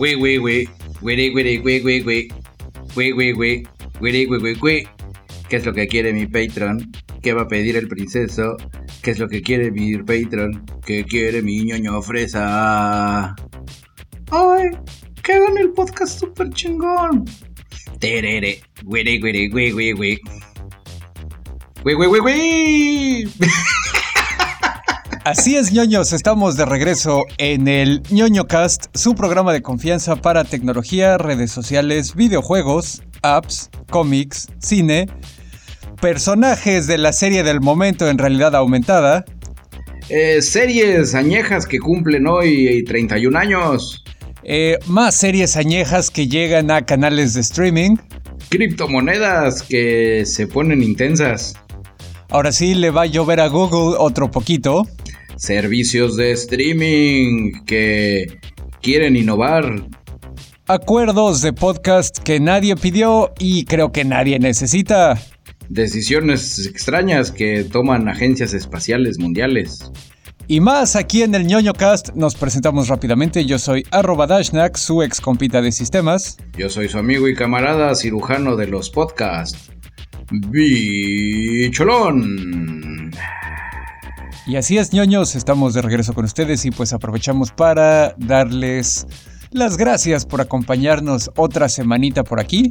Güey, güey, güey. Güey, güey, güey, güey, güey. Güey, güey, güey. Güey, güey, güey, güey. ¿Qué es lo que quiere mi Patreon? ¿Qué va a pedir el princeso? ¿Qué es lo que quiere mi Patreon? ¿Qué quiere mi ñoño fresa? ¡Ay! ¡Que hagan el podcast super chingón! Terere. Güey, güey, güey, güey, güey. Güey, güey, güey, güey. Así es, ñoños, estamos de regreso en el ñoño cast, su programa de confianza para tecnología, redes sociales, videojuegos, apps, cómics, cine, personajes de la serie del momento en realidad aumentada. Eh, series añejas que cumplen hoy 31 años. Eh, más series añejas que llegan a canales de streaming. Criptomonedas que se ponen intensas. Ahora sí le va a llover a Google otro poquito servicios de streaming que quieren innovar. Acuerdos de podcast que nadie pidió y creo que nadie necesita. Decisiones extrañas que toman agencias espaciales mundiales. Y más aquí en el ñoño cast nos presentamos rápidamente. Yo soy arroba Dashnak, su ex compita de sistemas. Yo soy su amigo y camarada cirujano de los podcasts. Bicholón. Y así es, ñoños, estamos de regreso con ustedes y pues aprovechamos para darles las gracias por acompañarnos otra semanita por aquí.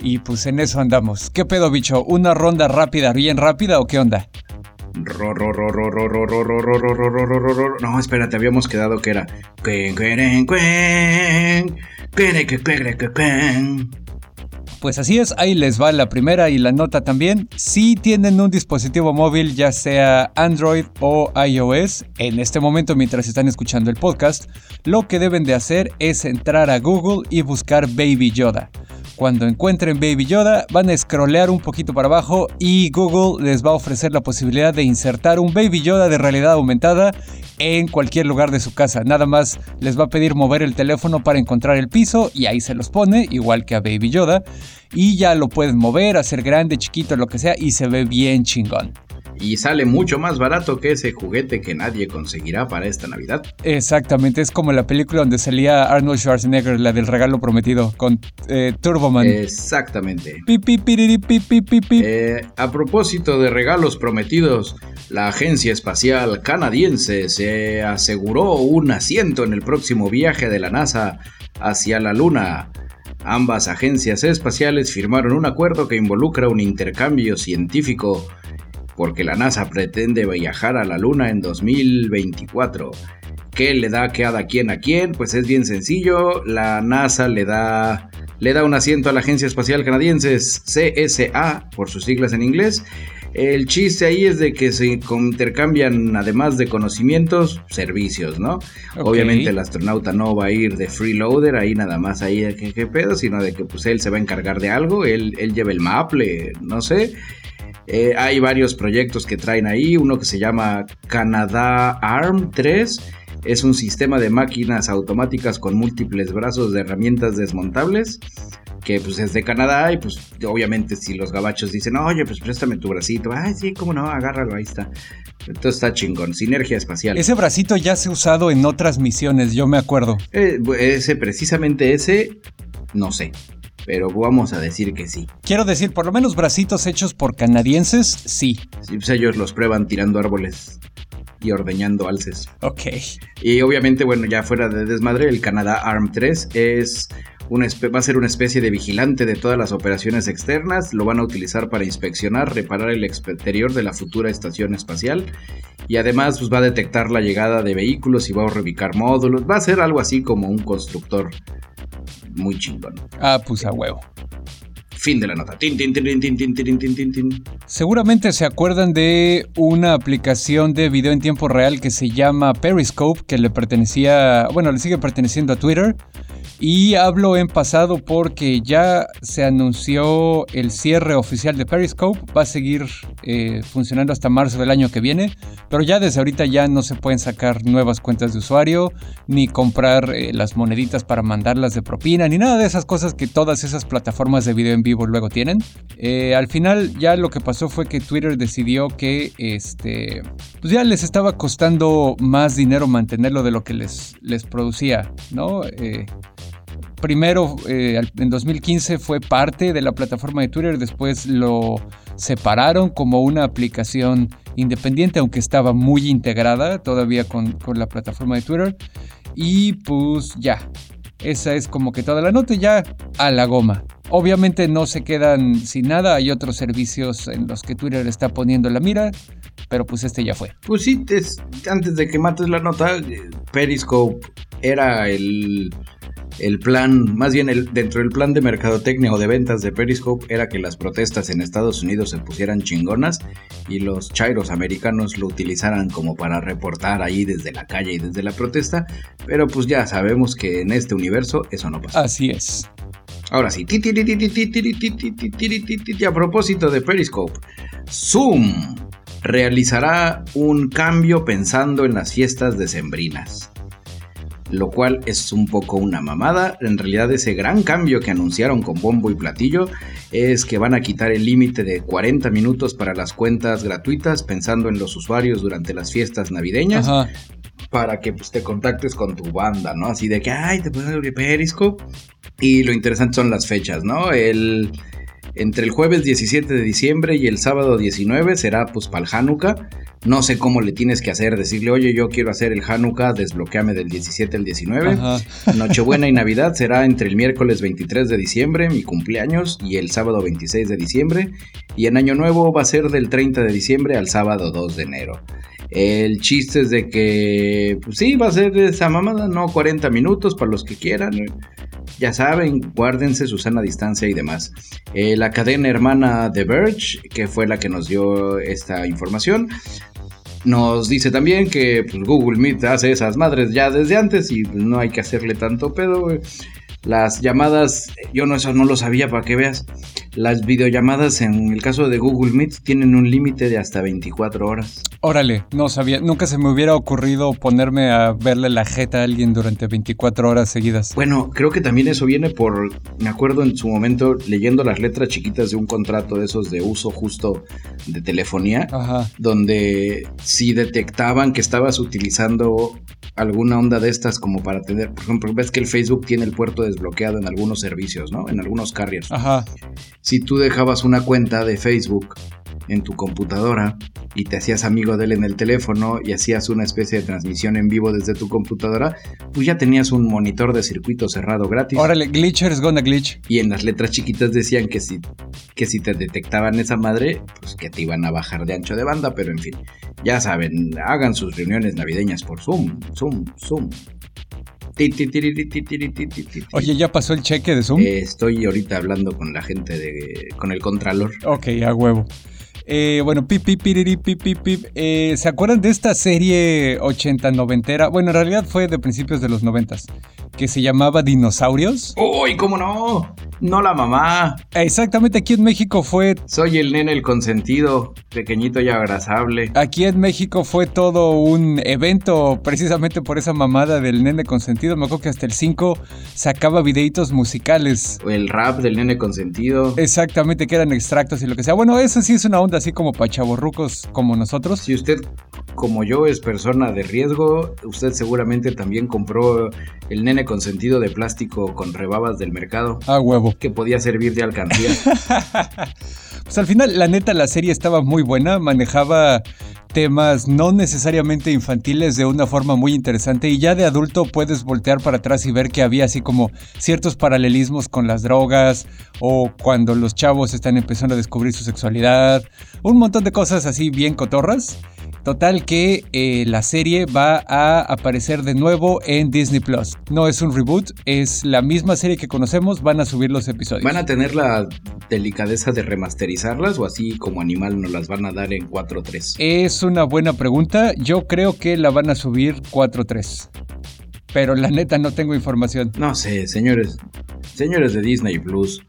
Y pues en eso andamos. ¿Qué pedo, bicho? ¿Una ronda rápida, bien rápida o qué onda? No, espérate, habíamos quedado que era. Pues así es, ahí les va la primera y la nota también. Si tienen un dispositivo móvil, ya sea Android o iOS, en este momento mientras están escuchando el podcast, lo que deben de hacer es entrar a Google y buscar Baby Yoda. Cuando encuentren Baby Yoda, van a scrollear un poquito para abajo y Google les va a ofrecer la posibilidad de insertar un Baby Yoda de realidad aumentada en cualquier lugar de su casa. Nada más les va a pedir mover el teléfono para encontrar el piso y ahí se los pone, igual que a Baby Yoda. Y ya lo pueden mover, hacer grande, chiquito, lo que sea, y se ve bien chingón y sale mucho más barato que ese juguete que nadie conseguirá para esta Navidad. Exactamente, es como la película donde salía Arnold Schwarzenegger, la del regalo prometido, con eh, Turboman. Exactamente. Eh, a propósito de regalos prometidos, la Agencia Espacial Canadiense se aseguró un asiento en el próximo viaje de la NASA hacia la Luna. Ambas agencias espaciales firmaron un acuerdo que involucra un intercambio científico porque la NASA pretende viajar a la Luna en 2024. ¿Qué le da cada quien a quién? Pues es bien sencillo. La NASA le da, le da un asiento a la Agencia Espacial Canadiense, CSA, por sus siglas en inglés. El chiste ahí es de que se intercambian, además de conocimientos, servicios, ¿no? Obviamente el astronauta no va a ir de freeloader, ahí nada más ahí de qué, pedo, sino de que pues él se va a encargar de algo, él, él lleva el maple, no sé, eh, hay varios proyectos que traen ahí, uno que se llama Canadá ARM 3. Es un sistema de máquinas automáticas con múltiples brazos de herramientas desmontables que pues es de Canadá y pues obviamente si los gabachos dicen, oye, pues préstame tu bracito, ay, sí, cómo no, agárralo, ahí está. Entonces está chingón, sinergia espacial. Ese bracito ya se ha usado en otras misiones, yo me acuerdo. Eh, ese, precisamente ese, no sé pero vamos a decir que sí. Quiero decir, por lo menos bracitos hechos por canadienses, sí. Sí, pues ellos los prueban tirando árboles y ordeñando alces. Ok. Y obviamente, bueno, ya fuera de desmadre, el Canadá ARM 3 es una va a ser una especie de vigilante de todas las operaciones externas, lo van a utilizar para inspeccionar, reparar el exterior de la futura estación espacial y además pues, va a detectar la llegada de vehículos y va a reubicar módulos, va a ser algo así como un constructor muy chingón. Ah, pues a huevo. Fin de la nota. Seguramente se acuerdan de una aplicación de video en tiempo real que se llama Periscope, que le pertenecía, bueno, le sigue perteneciendo a Twitter. Y hablo en pasado porque ya se anunció el cierre oficial de Periscope. Va a seguir eh, funcionando hasta marzo del año que viene. Pero ya desde ahorita ya no se pueden sacar nuevas cuentas de usuario, ni comprar eh, las moneditas para mandarlas de propina, ni nada de esas cosas que todas esas plataformas de video en vivo luego tienen. Eh, al final ya lo que pasó fue que Twitter decidió que este, pues ya les estaba costando más dinero mantenerlo de lo que les, les producía, ¿no? Primero eh, en 2015 fue parte de la plataforma de Twitter, después lo separaron como una aplicación independiente, aunque estaba muy integrada todavía con, la plataforma de Twitter. Y pues ya, esa es como que toda la nota ya a la goma. Obviamente no se quedan sin nada, hay otros servicios en los que Twitter está poniendo la mira, pero pues este ya fue. Pues sí, antes de que mates la nota, eh, Periscope era el el plan, más bien el, dentro del plan de mercadotecnia o de ventas de Periscope era que las protestas en Estados Unidos se pusieran chingonas y los chairos americanos lo utilizaran como para reportar ahí desde la calle y desde la protesta, pero pues ya sabemos que en este universo eso no pasa. Así es. Ahora sí, a propósito de Periscope, Zoom realizará un cambio pensando en las fiestas decembrinas lo cual es un poco una mamada. En realidad ese gran cambio que anunciaron con bombo y platillo es que van a quitar el límite de 40 minutos para las cuentas gratuitas pensando en los usuarios durante las fiestas navideñas. Para que pues, te contactes con tu banda, ¿no? Así de que, ay, te puedes abrir Periscope. Y lo interesante son las fechas, ¿no? El, entre el jueves 17 de diciembre y el sábado 19 será pues para el Hanukkah. No sé cómo le tienes que hacer, decirle, oye, yo quiero hacer el Hanukkah, desbloqueame del 17 al 19. Nochebuena y Navidad será entre el miércoles 23 de diciembre, mi cumpleaños, y el sábado 26 de diciembre. Y en Año Nuevo va a ser del 30 de diciembre al sábado 2 de enero. El chiste es de que, pues sí, va a ser esa mamada, no 40 minutos para los que quieran. Ya saben, guárdense su sana distancia y demás. Eh, la cadena hermana The Verge, que fue la que nos dio esta información, nos dice también que pues, Google Meet hace esas madres ya desde antes y no hay que hacerle tanto pedo. Las llamadas, yo no eso no lo sabía para que veas. Las videollamadas en el caso de Google Meet tienen un límite de hasta 24 horas. Órale, no sabía, nunca se me hubiera ocurrido ponerme a verle la jeta a alguien durante 24 horas seguidas. Bueno, creo que también eso viene por, me acuerdo en su momento leyendo las letras chiquitas de un contrato de esos de uso justo de telefonía, donde si detectaban que estabas utilizando alguna onda de estas como para tener, por ejemplo, ves que el Facebook tiene el puerto desbloqueado en algunos servicios, ¿no? En algunos carriers. Ajá. Si tú dejabas una cuenta de Facebook en tu computadora y te hacías amigo de él en el teléfono y hacías una especie de transmisión en vivo desde tu computadora, pues ya tenías un monitor de circuito cerrado gratis. Órale, glitchers gonna glitch. Y en las letras chiquitas decían que si, que si te detectaban esa madre, pues que te iban a bajar de ancho de banda, pero en fin, ya saben, hagan sus reuniones navideñas por Zoom, Zoom, Zoom. Oye, ¿ya pasó el cheque de Zoom? Eh, estoy ahorita hablando con la gente de. con el Contralor. Ok, a huevo. Eh, bueno, pip, pip, pip, pip, pip, eh, ¿Se acuerdan de esta serie 80-90? Bueno, en realidad fue de principios de los 90 que se llamaba Dinosaurios. ¡Uy, cómo no! No la mamá. Exactamente, aquí en México fue... Soy el nene el consentido, pequeñito y abrazable. Aquí en México fue todo un evento precisamente por esa mamada del nene consentido. Me acuerdo que hasta el 5 sacaba videitos musicales. El rap del nene consentido. Exactamente, que eran extractos y lo que sea. Bueno, eso sí es una onda así como para chavorrucos como nosotros. Si usted, como yo, es persona de riesgo, usted seguramente también compró el nene consentido de plástico con rebabas del mercado. Ah, huevo que podía servir de alcancía. pues al final, la neta, la serie estaba muy buena, manejaba temas no necesariamente infantiles de una forma muy interesante y ya de adulto puedes voltear para atrás y ver que había así como ciertos paralelismos con las drogas o cuando los chavos están empezando a descubrir su sexualidad, un montón de cosas así bien cotorras Total que eh, la serie va a aparecer de nuevo en Disney Plus. No es un reboot, es la misma serie que conocemos, van a subir los episodios. ¿Van a tener la delicadeza de remasterizarlas o así como animal nos las van a dar en 4.3? Es una buena pregunta, yo creo que la van a subir 4.3. pero la neta no tengo información. No sé, señores, señores de Disney Plus,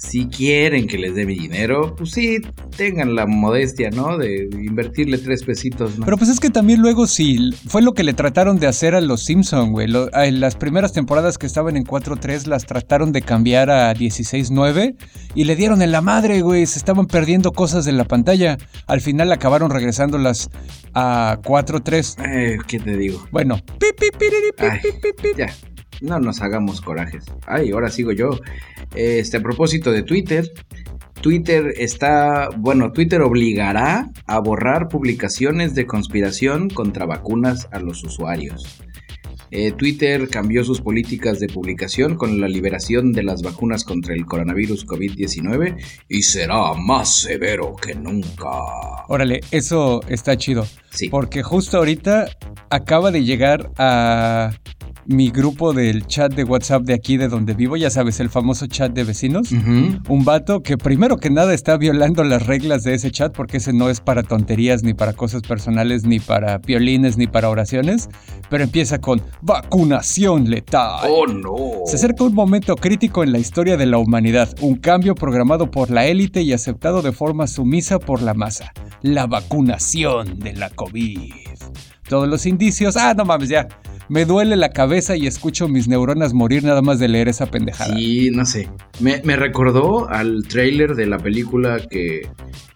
si quieren que les dé mi dinero, pues sí, tengan la modestia, ¿no? De invertirle tres pesitos. Pero pues es que también luego sí, fue lo que le trataron de hacer a los Simpson, güey. en las primeras temporadas que estaban en 4.3 las trataron de cambiar a 16.9 y le dieron en la madre, güey. Se estaban perdiendo cosas de la pantalla. Al final acabaron regresándolas a 4.3. Eh, ¿qué te digo? Bueno, ya no nos hagamos corajes. Ay, ahora sigo yo. Este, a propósito de Twitter, Twitter está, bueno, Twitter obligará a borrar publicaciones de conspiración contra vacunas a los usuarios. Eh, Twitter cambió sus políticas de publicación con la liberación de las vacunas contra el coronavirus COVID-19 y será más severo que nunca. Órale, eso está chido. Sí. Porque justo ahorita acaba de llegar a mi grupo del chat de WhatsApp de aquí de donde vivo, ya sabes, el famoso chat de vecinos. Un vato que primero que nada está violando las reglas de ese chat porque ese no es para tonterías, ni para cosas personales, ni para violines, ni para oraciones. Pero empieza con vacunación letal. Oh no. Se acerca un momento crítico en la historia de la humanidad, un cambio programado por la élite y aceptado de forma sumisa por la masa. La vacunación de la COVID. Todos los indicios. Ah, no mames, ya me duele la cabeza y escucho mis neuronas morir nada más de leer esa pendejada. Sí, no sé. Me, recordó al trailer de la película que,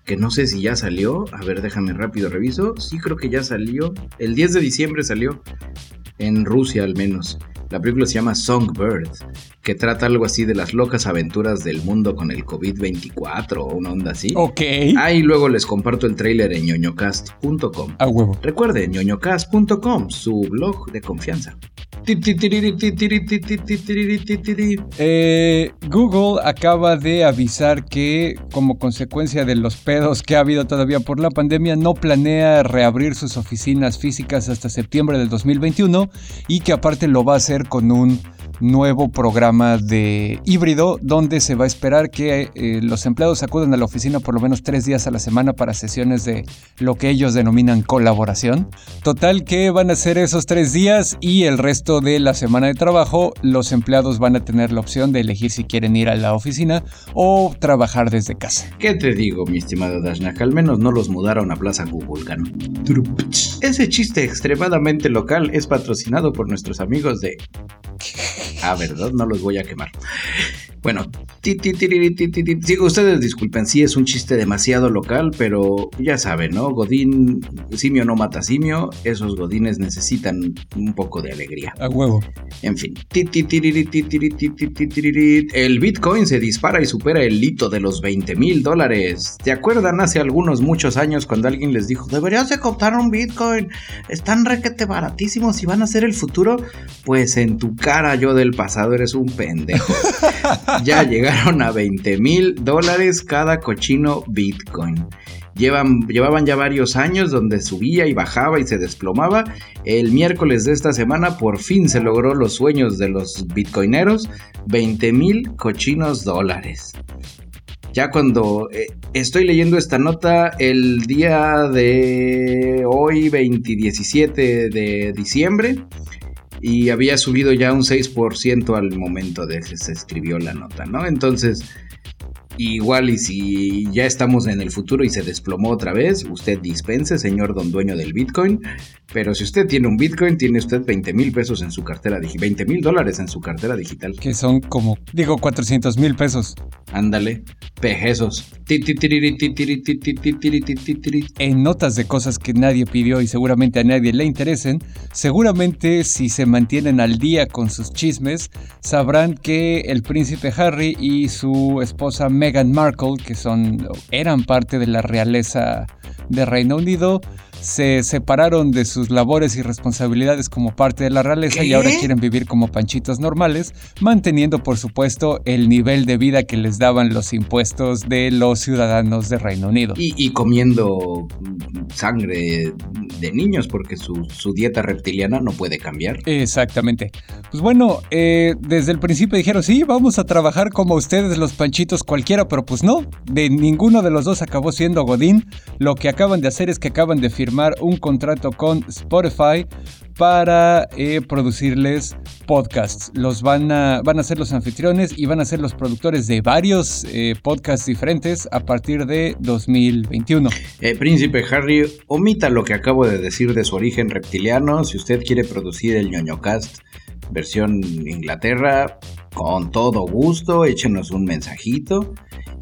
que no sé si ya salió. A ver, déjame rápido reviso. Sí, creo que ya salió. El 10 de diciembre salió. En Rusia al menos. La película se llama Songbird, que trata algo así de las locas aventuras del mundo con el COVID-24 o una onda así. Ok. Ahí luego les comparto el tráiler en ñoñocast.com. A huevo. Recuerden, ñoñocast.com, su blog de confianza. Eh, Google acaba de avisar que, como consecuencia de los pedos que ha habido todavía por la pandemia, no planea reabrir sus oficinas físicas hasta septiembre del 2021 y que aparte lo va a hacer con un nuevo programa de híbrido donde se va a esperar que eh, los empleados acudan a la oficina por lo menos tres días a la semana para sesiones de lo que ellos denominan colaboración. Total que van a ser esos tres días y el resto de la semana de trabajo los empleados van a tener la opción de elegir si quieren ir a la oficina o trabajar desde casa. ¿Qué te digo, mi estimado Dashnak? Al menos no los mudaron a Plaza Google, Ese chiste extremadamente local es patrocinado por nuestros amigos de Ah, ¿verdad? No los voy a quemar. Bueno, ustedes disculpen, sí es un chiste demasiado local, pero ya saben, ¿no? Godín, simio no mata simio, esos godines necesitan un poco de alegría. A huevo. En fin. El Bitcoin se dispara y supera el hito de los 20 mil dólares. ¿Te acuerdan hace algunos muchos años cuando alguien les dijo, deberías de comprar un Bitcoin? Están requete baratísimos y van a ser el futuro. Pues en tu cara yo del pasado eres un pendejo. Ya llegaron a 20 mil dólares cada cochino Bitcoin. Llevan, llevaban ya varios años donde subía y bajaba y se desplomaba. El miércoles de esta semana por fin se logró los sueños de los bitcoineros. 20 mil cochinos dólares. Ya cuando eh, estoy leyendo esta nota, el día de hoy, 2017 de diciembre, y había subido ya un 6% al momento de que se escribió la nota, ¿no? Entonces, igual y si ya estamos en el futuro y se desplomó otra vez, usted dispense, señor don dueño del Bitcoin, pero si usted tiene un Bitcoin, tiene usted 20 mil pesos en su cartera digital, 20 mil dólares en su cartera digital. Que son como, digo, 400 mil pesos. Ándale, pejesos. En notas de cosas que nadie pidió y seguramente a nadie le interesen, seguramente si se mantienen al día con sus chismes, sabrán que el príncipe Harry y su esposa Meghan Markle, que son, eran parte de la realeza de Reino Unido, se separaron de sus labores y responsabilidades como parte de la realeza y ahora quieren vivir como panchitos normales, manteniendo por supuesto el nivel de vida que les daban los impuestos de los ciudadanos de Reino Unido. Y, comiendo sangre de niños porque su, dieta reptiliana no puede cambiar. Exactamente. Pues bueno, eh, desde el principio dijeron, sí, vamos a trabajar como ustedes los panchitos cualquiera, pero pues no, de ninguno de los dos acabó siendo Godín. Lo que acaban de hacer es que acaban de firmar un contrato con Spotify para eh, producirles podcasts. Los van a, van a ser los anfitriones y van a ser los productores de varios eh, podcasts diferentes a partir de 2021. Eh, Príncipe Harry, omita lo que acabo de decir de su origen reptiliano. Si usted quiere producir el ñoñocast versión Inglaterra, con todo gusto, échenos un mensajito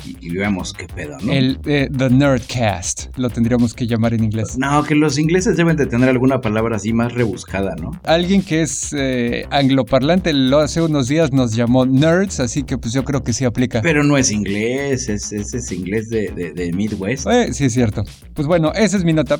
y, veamos qué pedo, ¿no? El eh, The Nerdcast, lo tendríamos que llamar en inglés. No, que los ingleses deben de tener alguna palabra así más rebuscada, ¿no? Alguien que es eh, angloparlante lo hace unos días nos llamó nerds, así que pues yo creo que sí aplica. Pero no es inglés, es, es, inglés de, de, Midwest. Eh, sí, es cierto. Pues bueno, esa es mi nota.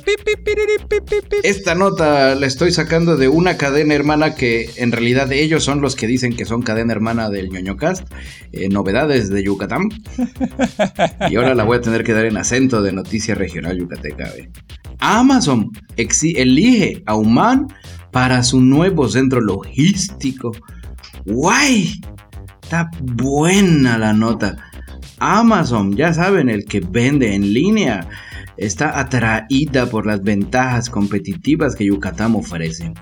Esta nota la estoy sacando de una cadena hermana que en realidad ellos son los que dicen que son cadena hermana del ñoñocast. Eh, novedades de Yucatán. y ahora la voy a tener que dar en acento de noticia regional yucateca. Amazon elige a Human para su nuevo centro logístico. ¡Guay! Está buena la nota. Amazon, ya saben, el que vende en línea, está atraída por las ventajas competitivas que Yucatán ofrece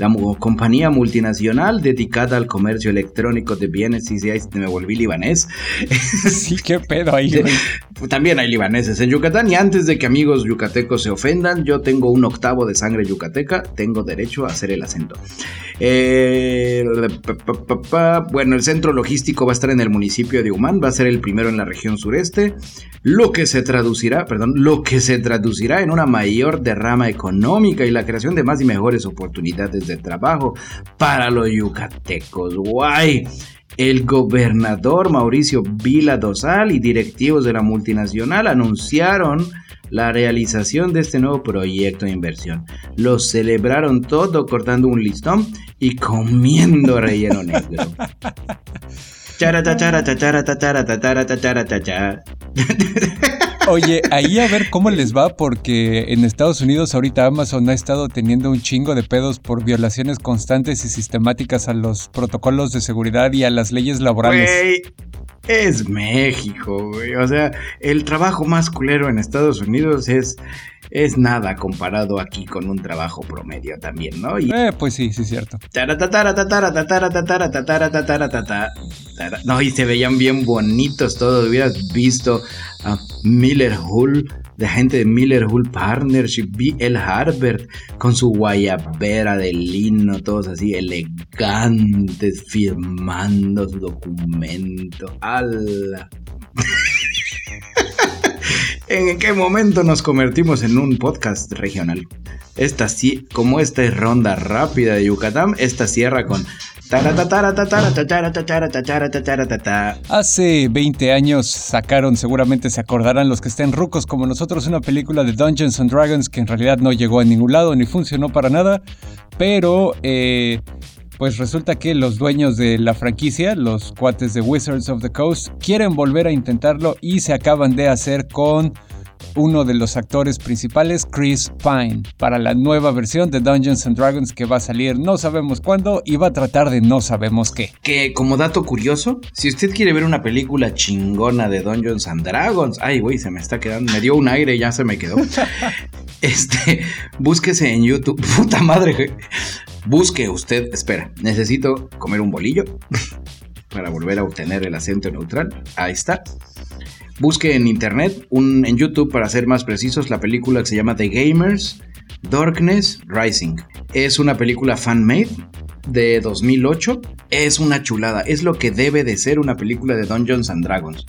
la compañía multinacional dedicada al comercio electrónico de bienes y si me volví libanés. Sí, qué pedo ahí. También hay libaneses en Yucatán y antes de que amigos yucatecos se ofendan, yo tengo un octavo de sangre yucateca, tengo derecho a hacer el acento. Eh, bueno, el centro logístico va a estar en el municipio de Humán, va a ser el primero en la región sureste, lo que se traducirá, perdón, lo que se traducirá en una mayor derrama económica y la creación de más y mejores oportunidades de trabajo para los yucatecos. Guay. El gobernador Mauricio Vila Dosal y directivos de la multinacional anunciaron la realización de este nuevo proyecto de inversión. Lo celebraron todo cortando un listón y comiendo relleno negro. Oye, ahí a ver cómo les va, porque en Estados Unidos ahorita Amazon ha estado teniendo un chingo de pedos por violaciones constantes y sistemáticas a los protocolos de seguridad y a las leyes laborales. Es México, güey. O sea, el trabajo más culero en Estados Unidos es es nada comparado aquí con un trabajo promedio también, ¿no? eh, pues sí, sí es cierto. No, y se veían bien bonitos todos. Hubieras visto a Miller Hull, de gente de Miller Hull Partnership, B. el Harbert, con su guayabera de lino, todos así elegantes, firmando su documento. ¡Hala! ¿En qué momento nos convertimos en un podcast regional? Esta sí, como esta es ronda rápida de Yucatán, esta cierra con Hace 20 años sacaron, seguramente se acordarán los que estén rucos como nosotros, una película de Dungeons and Dragons que en realidad no llegó a ningún lado ni funcionó para nada, pero eh, pues resulta que los dueños de la franquicia, los cuates de Wizards of the Coast, quieren volver a intentarlo y se acaban de hacer con uno de los actores principales, Chris Pine, para la nueva versión de Dungeons and Dragons que va a salir no sabemos cuándo y va a tratar de no sabemos qué. Que como dato curioso, si usted quiere ver una película chingona de Dungeons and Dragons, ay güey, se me está quedando, me dio un aire y ya se me quedó. este, búsquese en YouTube, puta madre, Busque usted, espera, necesito comer un bolillo para volver a obtener el acento neutral. Ahí está. Busque en internet, en YouTube para ser más precisos, la película que se llama The Gamers Darkness Rising. Es una película fan-made de 2008. Es una chulada, es lo que debe de ser una película de Dungeons and Dragons.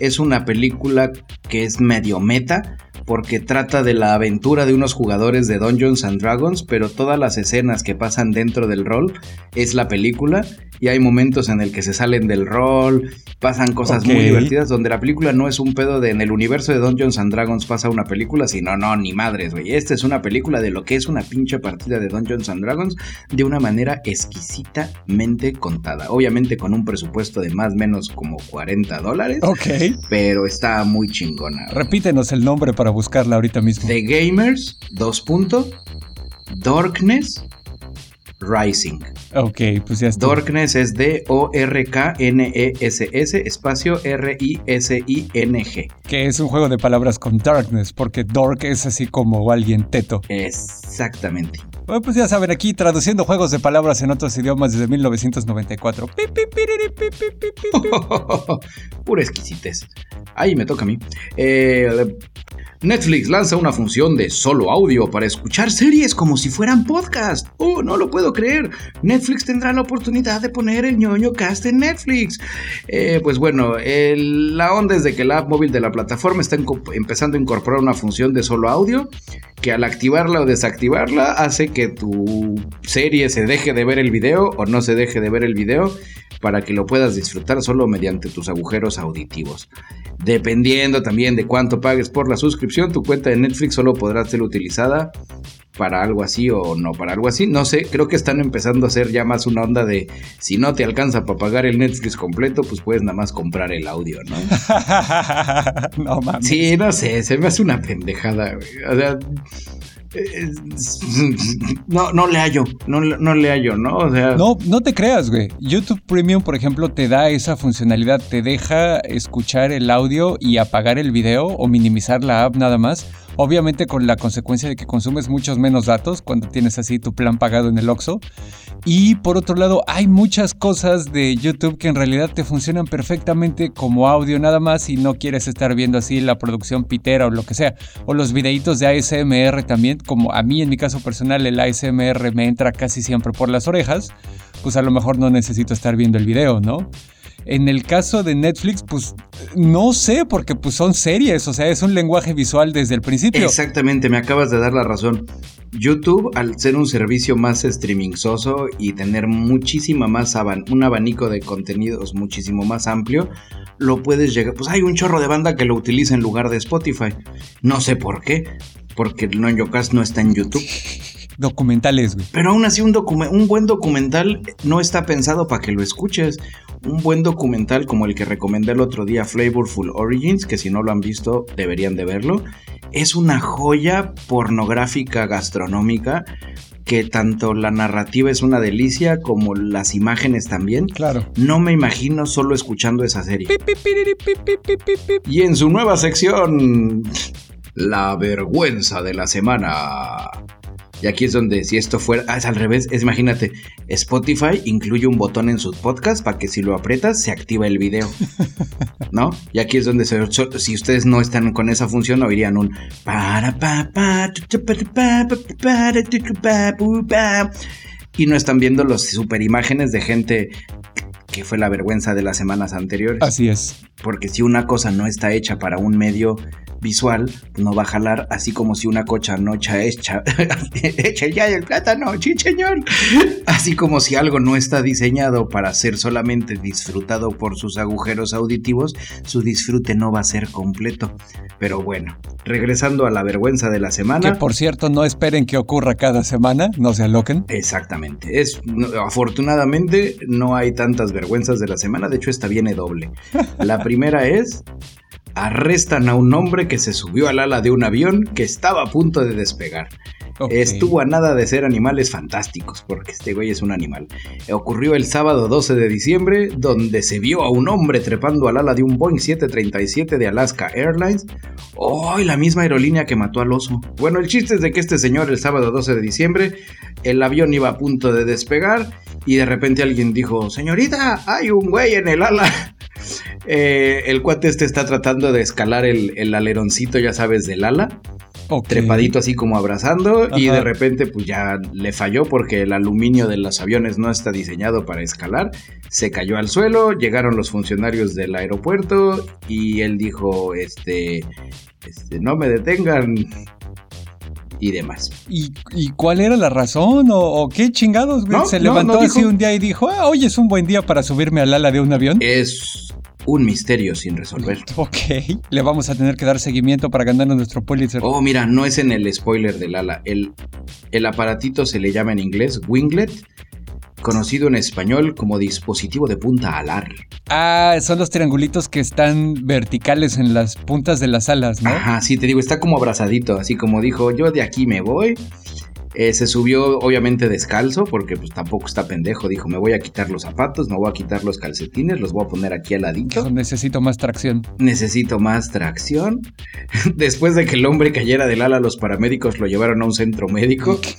Es una película que es medio meta, porque trata de la aventura de unos jugadores de Dungeons and Dragons, pero todas las escenas que pasan dentro del rol es la película y hay momentos en el que se salen del rol, pasan cosas muy divertidas donde la película no es un pedo de en el universo de Dungeons and Dragons pasa una película, sino no, ni madres, güey. Esta es una película de lo que es una pinche partida de Dungeons and Dragons de una manera exquisitamente contada. Obviamente con un presupuesto de más o menos como 40 dólares. Ok. Pero está muy chingona. Repítenos el nombre para buscarla ahorita mismo. The Gamers, dos puntos, Darkness, Rising. Ok, pues ya está. Darkness es D-O-R-K-N-E-S-S, espacio R-I-S-I-N-G. Que es un juego de palabras con darkness, porque dark es así como alguien teto. Exactamente. Bueno, pues ya saben, aquí traduciendo juegos de palabras en otros idiomas desde 1994. Pura exquisitez. Ahí me toca a mí. Eh, Netflix lanza una función de solo audio para escuchar series como si fueran podcast. Oh, no lo puedo creer. Netflix tendrá la oportunidad de poner el ñoño cast en Netflix. Eh, pues bueno, la onda es de que la app móvil de la plataforma está empezando a incorporar una función de solo audio que al activarla o desactivarla hace que tu serie se deje de ver el video o no se deje de ver el video para que lo puedas disfrutar solo mediante tus agujeros auditivos. Dependiendo también de cuánto pagues por la suscripción, tu cuenta de Netflix solo podrá ser utilizada para algo así o no para algo así. No sé, creo que están empezando a hacer ya más una onda de si no te alcanza para pagar el Netflix completo, pues puedes nada más comprar el audio, ¿no? no mames. Sí, no sé, se me hace una pendejada, O sea, no, no le hallo, no, no le hallo, ¿no? O sea... No, no te creas, güey. YouTube Premium, por ejemplo, te da esa funcionalidad, te deja escuchar el audio y apagar el video o minimizar la app nada más. Obviamente con la consecuencia de que consumes muchos menos datos cuando tienes así tu plan pagado en el Oxxo. Y por otro lado, hay muchas cosas de YouTube que en realidad te funcionan perfectamente como audio nada más y no quieres estar viendo así la producción pitera o lo que sea. O los videitos de ASMR también, como a mí en mi caso personal el ASMR me entra casi siempre por las orejas, pues a lo mejor no necesito estar viendo el video, ¿no? En el caso de Netflix, pues no sé, porque pues son series, o sea, es un lenguaje visual desde el principio. Exactamente, me acabas de dar la razón. YouTube, al ser un servicio más streamingsoso y tener muchísima más un abanico de contenidos muchísimo más amplio, lo puedes llegar. Pues hay un chorro de banda que lo utiliza en lugar de Spotify. No sé por qué, porque el Noñocast no está en YouTube. Documentales, güey. Pero aún así, un, un buen documental no está pensado para que lo escuches un buen documental como el que recomendé el otro día, Flavorful Origins, que si no lo han visto deberían de verlo, es una joya pornográfica gastronómica que tanto la narrativa es una delicia como las imágenes también. Claro. No me imagino solo escuchando esa serie. Y en su nueva sección, la vergüenza de la semana. Y aquí es donde si esto fuera, ah, es al revés, es imagínate, Spotify incluye un botón en su podcast para que si lo aprietas se activa el video. ¿No? Y aquí es donde si ustedes no están con esa función oirían un y no están viendo los super imágenes de gente que fue la vergüenza de las semanas anteriores. Así es. Porque si una cosa no está hecha para un medio visual, no va a jalar, así como si una cocha no echa, echa, echa ya el plátano, chicheñor. Así como si algo no está diseñado para ser solamente disfrutado por sus agujeros auditivos, su disfrute no va a ser completo. Pero bueno, regresando a la vergüenza de la semana. Que por cierto, no esperen que ocurra cada semana, no se aloquen. Exactamente. Es, afortunadamente no hay tantas vergüenzas de la semana, de hecho esta viene doble. La primera es arrestan a un hombre que se subió al ala de un avión que estaba a punto de despegar. Estuvo a nada de ser animales fantásticos, porque este güey es un animal. Ocurrió el sábado 12 de diciembre, donde se vio a un hombre trepando al ala de un Boeing 737 de Alaska Airlines. ¡Oh! La misma aerolínea que mató al oso. Bueno, el chiste es de que este señor el sábado 12 de diciembre, el avión iba a punto de despegar y de repente alguien dijo, señorita, hay un güey en el ala. Eh, el cuate este está tratando de escalar el, el aleroncito, ya sabes, del ala. Trepadito así como abrazando. Y de repente pues ya le falló porque el aluminio de los aviones no está diseñado para escalar, se cayó al suelo, llegaron los funcionarios del aeropuerto y él dijo, este, este no me detengan, y demás. ¿Y, cuál era la razón? ¿O, qué chingados, güey? Se levantó así un día y dijo, ah, hoy es un buen día para subirme al ala de un avión. Es un misterio sin resolver. Ok, le vamos a tener que dar seguimiento para ganarnos nuestro Pulitzer. Oh, mira, no es en el spoiler del ala. El, el aparatito se le llama en inglés Winglet, conocido en español como dispositivo de punta alar. Ah, son los triangulitos que están verticales en las puntas de las alas, ¿no? Ajá, sí, te digo, está como abrazadito, así como dijo, yo de aquí me voy Eh, se subió obviamente descalzo porque pues tampoco está pendejo. Dijo, me voy a quitar los zapatos, me voy a quitar los calcetines, los voy a poner aquí al ladito. Necesito más tracción. Necesito más tracción. Después de que el hombre cayera del ala, los paramédicos lo llevaron a un centro médico.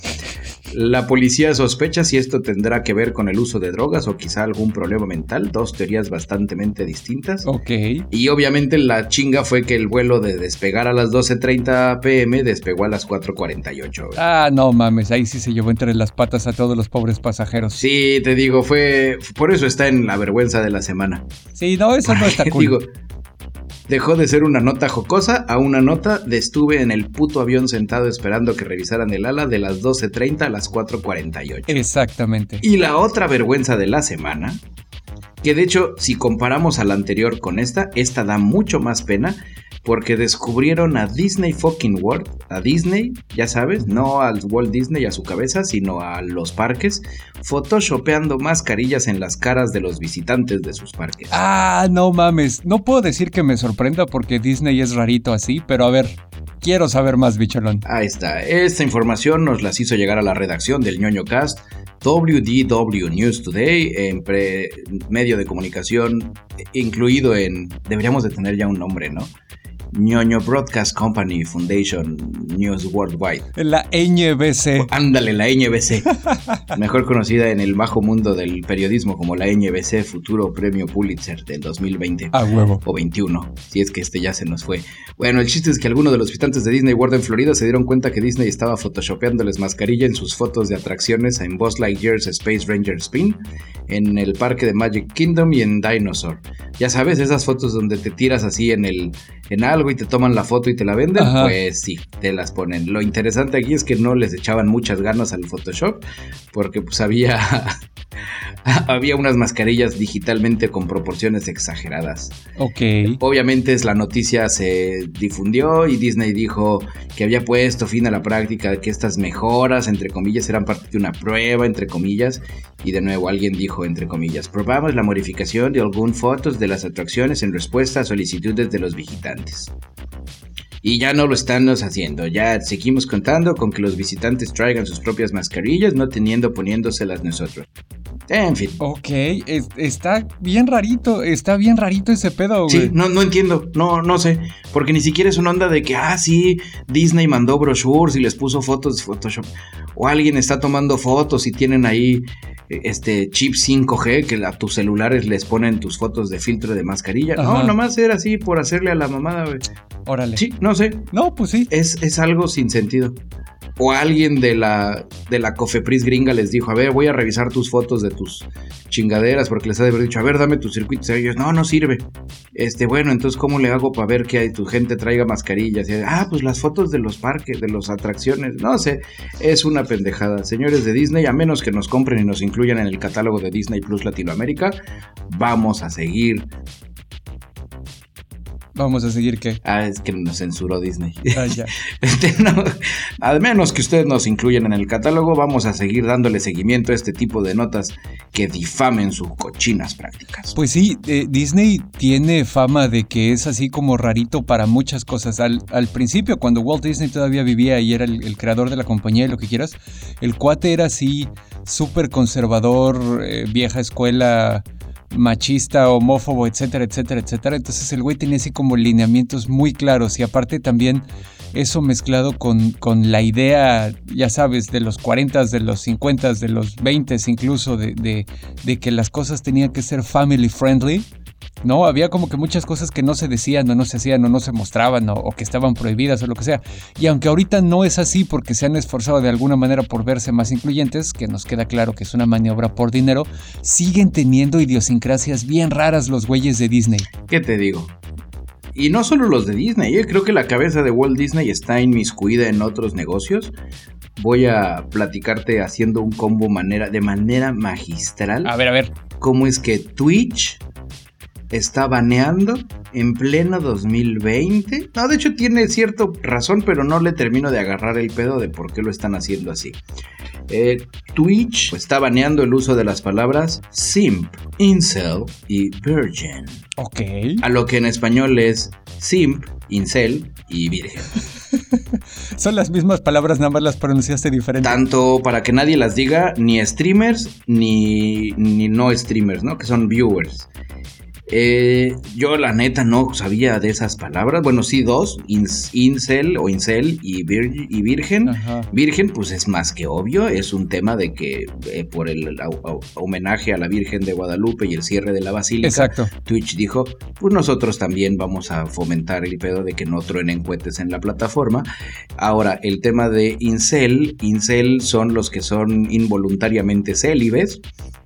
La policía sospecha si esto tendrá que ver con el uso de drogas o quizá algún problema mental, dos teorías bastante distintas. Ok. Y obviamente la chinga fue que el vuelo de despegar a las 12.30 pm despegó a las 4.48. Ah, no mames, ahí sí se llevó entre las patas a todos los pobres pasajeros. Sí, te digo, fue... Por eso está en la vergüenza de la semana. Sí, no, eso no está cool. digo, Dejó de ser una nota jocosa a una nota de estuve en el puto avión sentado esperando que revisaran el ala de las 12.30 a las 4.48. Exactamente. Y la otra vergüenza de la semana, que de hecho si comparamos a la anterior con esta, esta da mucho más pena, porque descubrieron a Disney fucking World, a Disney, ya sabes, no al Walt Disney a su cabeza, sino a los parques, photoshopeando mascarillas en las caras de los visitantes de sus parques. Ah, no mames, no puedo decir que me sorprenda porque Disney es rarito así, pero a ver, quiero saber más, bicholón. Ahí está, esta información nos las hizo llegar a la redacción del ñoño cast. WDW News Today, en medio de comunicación incluido en, deberíamos de tener ya un nombre, ¿no? Ñoño Broadcast Company Foundation News Worldwide. La NBC. Ándale, la NBC. Mejor conocida en el bajo mundo del periodismo como la NBC Futuro Premio Pulitzer del 2020. A huevo. O 21, si es que este ya se nos fue. Bueno, el chiste es que algunos de los visitantes de Disney World en Florida se dieron cuenta que Disney estaba photoshopeándoles mascarilla en sus fotos de atracciones en Buzz Lightyear's Space Ranger Spin, en el parque de Magic Kingdom y en Dinosaur. Ya sabes, esas fotos donde te tiras así en el en algo y te toman la foto y te la venden, pues sí, te las ponen. Lo interesante aquí es que no les echaban muchas ganas al Photoshop, porque pues había, había unas mascarillas digitalmente con proporciones exageradas. Ok. Obviamente es la noticia se difundió y Disney dijo que había puesto fin a la práctica de que estas mejoras, entre comillas, eran parte de una prueba, entre comillas, y de nuevo alguien dijo, entre comillas, probamos la modificación de algunas fotos de las atracciones en respuesta a solicitudes de los visitantes. Y ya no lo estamos haciendo, ya seguimos contando con que los visitantes traigan sus propias mascarillas, no teniendo poniéndoselas nosotros. En fin. Ok, está bien rarito, está bien rarito ese pedo, güey. Sí, no, no entiendo, no, no sé, porque ni siquiera es una onda de que, ah, sí, Disney mandó brochures y les puso fotos de Photoshop. O alguien está tomando fotos y tienen ahí este chip 5G que a tus celulares les ponen tus fotos de filtro de mascarilla. No, nomás era así por hacerle a la mamada, güey. Órale. Sí, no sé. No, pues sí. Es, es algo sin sentido o alguien de la, de la Cofepris gringa les dijo, a ver, voy a revisar tus fotos de tus chingaderas, porque les ha de haber dicho, a ver, dame tus circuitos. Y ellos, no, no sirve. Este, bueno, entonces, ¿cómo le hago para ver que tu gente traiga mascarillas? Ah, pues las fotos de los parques, de las atracciones. No sé, es una pendejada. Señores de Disney, a menos que nos compren y nos incluyan en el catálogo de Disney Plus Latinoamérica, vamos a seguir Vamos a seguir qué. Ah, es que nos censuró Disney. Ah, ya. Este, al menos que ustedes nos incluyan en el catálogo, vamos a seguir dándole seguimiento a este tipo de notas que difamen sus cochinas prácticas. Pues sí, eh, Disney tiene fama de que es así como rarito para muchas cosas. Al, principio, cuando Walt Disney todavía vivía y era el, creador de la compañía y lo que quieras, el cuate era así súper conservador, eh, vieja escuela machista, homófobo, etcétera, etcétera, etcétera. Entonces el güey tenía así como lineamientos muy claros y aparte también eso mezclado con, con la idea, ya sabes, de los 40, de los 50, de los 20 incluso, de, de, de que las cosas tenían que ser family friendly ¿no? Había como que muchas cosas que no se decían o no se hacían o no se mostraban o, que estaban prohibidas o lo que sea. Y aunque ahorita no es así porque se han esforzado de alguna manera por verse más incluyentes, que nos queda claro que es una maniobra por dinero, siguen teniendo idiosincrasias bien raras los güeyes de Disney. ¿Qué te digo? Y no solo los de Disney, yo ¿eh? creo que la cabeza de Walt Disney está inmiscuida en otros negocios. Voy a platicarte haciendo un combo manera, de manera magistral. A ver, a ver. ¿Cómo es que Twitch está baneando en pleno 2020. No, de hecho tiene cierta razón, pero no le termino de agarrar el pedo de por qué lo están haciendo así. Eh, Twitch está baneando el uso de las palabras simp, incel y virgin. Ok. A lo que en español es simp, incel y virgen. Son las mismas palabras, nada más las pronunciaste diferente. Tanto para que nadie las diga, ni streamers ni, ni no streamers, ¿no? Que son viewers. Eh, yo la neta no sabía de esas palabras. Bueno, sí, dos, incel o incel y, y virgen. Virgen, pues es más que obvio, es un tema de que eh, por el homenaje a la Virgen de Guadalupe y el cierre de la basílica, Exacto. Twitch dijo, pues nosotros también vamos a fomentar el pedo de que no truenen cohetes en la plataforma. Ahora, el tema de incel, incel son los que son involuntariamente célibes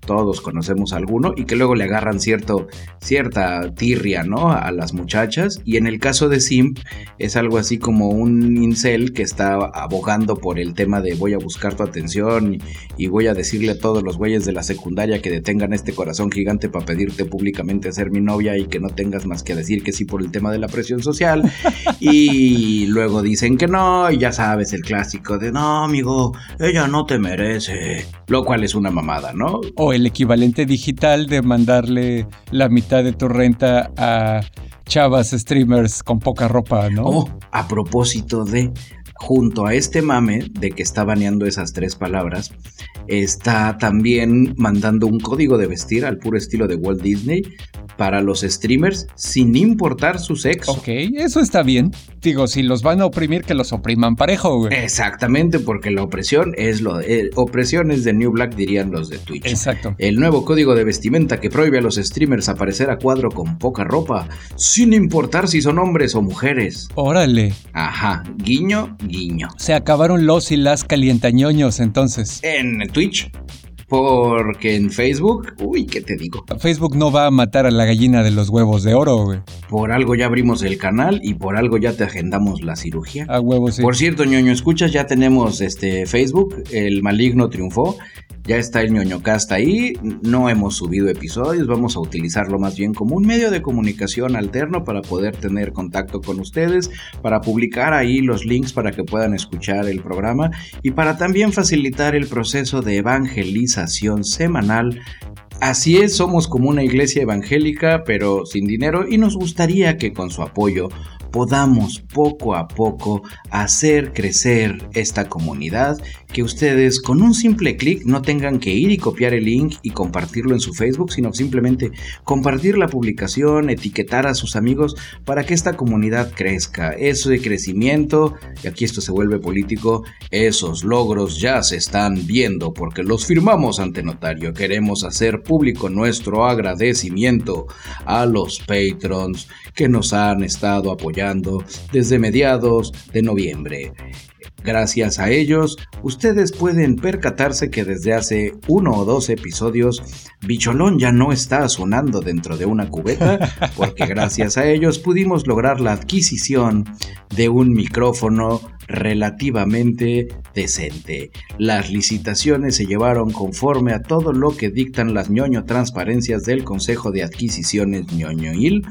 todos conocemos alguno, y que luego le agarran cierto, cierta tirria, ¿no? A las muchachas. Y en el caso de Simp, es algo así como un incel que está abogando por el tema de voy a buscar tu atención y, voy a decirle a todos los güeyes de la secundaria que detengan este corazón gigante para pedirte públicamente ser mi novia y que no tengas más que decir que sí por el tema de la presión social. y luego dicen que no, y ya sabes el clásico de no, amigo, ella no te merece. Lo cual es una mamada, ¿no? el equivalente digital de mandarle la mitad de tu renta a chavas streamers con poca ropa, ¿no? Oh, a propósito de, junto a este mame de que está baneando esas tres palabras, está también mandando un código de vestir al puro estilo de Walt Disney para los streamers sin importar su sexo. Ok, eso está bien. Digo, si los van a oprimir, que los opriman parejo, güey. Exactamente, porque la opresión es lo de, eh, opresión es de New Black, dirían los de Twitch. Exacto. El nuevo código de vestimenta que prohíbe a los streamers aparecer a cuadro con poca ropa, sin importar si son hombres o mujeres. Órale. Ajá, guiño, guiño. Se acabaron los y las calientañoños entonces. En Twitch porque en Facebook, uy, ¿qué te digo? Facebook no va a matar a la gallina de los huevos de oro, güey. Por algo ya abrimos el canal y por algo ya te agendamos la cirugía. A huevos, sí. Por cierto, ñoño, escuchas, ya tenemos este Facebook, el maligno triunfó. Ya está el ñoñocast ahí, no hemos subido episodios, vamos a utilizarlo más bien como un medio de comunicación alterno para poder tener contacto con ustedes, para publicar ahí los links para que puedan escuchar el programa y para también facilitar el proceso de evangelización semanal. Así es, somos como una iglesia evangélica, pero sin dinero, y nos gustaría que con su apoyo podamos poco a poco hacer crecer esta comunidad, que ustedes con un simple clic no tengan que ir y copiar el link y compartirlo en su Facebook, sino simplemente compartir la publicación, etiquetar a sus amigos para que esta comunidad crezca. Eso de crecimiento, y aquí esto se vuelve político, esos logros ya se están viendo porque los firmamos ante notario. Queremos hacer público nuestro agradecimiento a los patrons que nos han estado apoyando desde mediados de noviembre. Gracias a ellos, ustedes pueden percatarse que desde hace uno o dos episodios, Bicholón ya no está sonando dentro de una cubeta, porque gracias a ellos pudimos lograr la adquisición de un micrófono relativamente decente. Las licitaciones se llevaron conforme a todo lo que dictan las ñoño transparencias del Consejo de Adquisiciones ñoñoil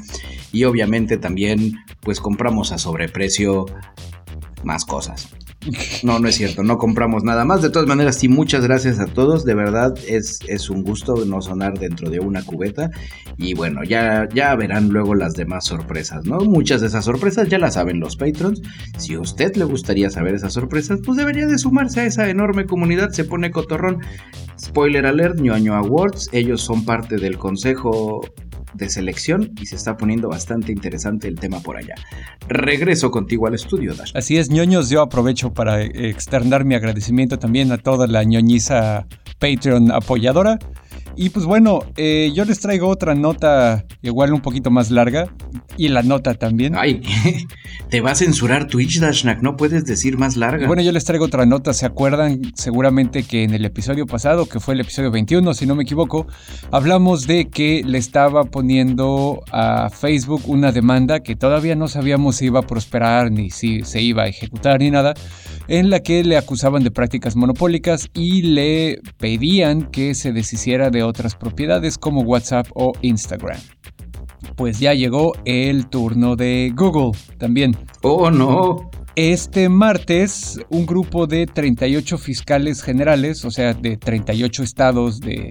y obviamente también pues compramos a sobreprecio más cosas. No, no es cierto, no compramos nada más. De todas maneras, sí, muchas gracias a todos. De verdad, es, es un gusto no sonar dentro de una cubeta. Y bueno, ya, ya verán luego las demás sorpresas, ¿no? Muchas de esas sorpresas ya las saben los patrons. Si a usted le gustaría saber esas sorpresas, pues debería de sumarse a esa enorme comunidad. Se pone cotorrón. Spoiler alert, ñoño Awards. Ellos son parte del consejo de selección y se está poniendo bastante interesante el tema por allá. Regreso contigo al estudio, Dash. Así es, ñoños, yo aprovecho para externar mi agradecimiento también a toda la ñoñiza Patreon apoyadora. Y pues bueno, eh, yo les traigo otra nota igual un poquito más larga. Y la nota también. Ay, te va a censurar Twitch, Dashnak, no puedes decir más larga. Bueno, yo les traigo otra nota. ¿Se acuerdan seguramente que en el episodio pasado, que fue el episodio 21, si no me equivoco, hablamos de que le estaba poniendo a Facebook una demanda que todavía no sabíamos si iba a prosperar, ni si se iba a ejecutar, ni nada, en la que le acusaban de prácticas monopólicas y le pedían que se deshiciera de otras propiedades como WhatsApp o Instagram. Pues ya llegó el turno de Google también. Oh no, Este martes, un grupo de 38 fiscales generales, o sea, de 38 estados de,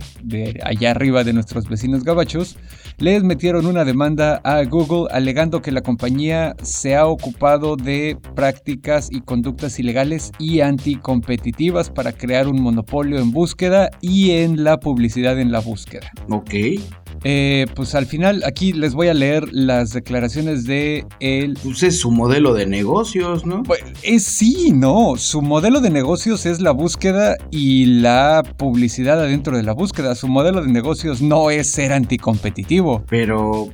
allá arriba de nuestros vecinos gabachos, les metieron una demanda a Google alegando que la compañía se ha ocupado de prácticas y conductas ilegales y anticompetitivas para crear un monopolio en búsqueda y en la publicidad en la búsqueda. Ok. Eh, pues al final aquí les voy a leer las declaraciones de él. Pues es su modelo de negocios, ¿no? Pues, es, sí, no. Su modelo de negocios es la búsqueda y la publicidad adentro de la búsqueda. Su modelo de negocios no es ser anticompetitivo. Pero...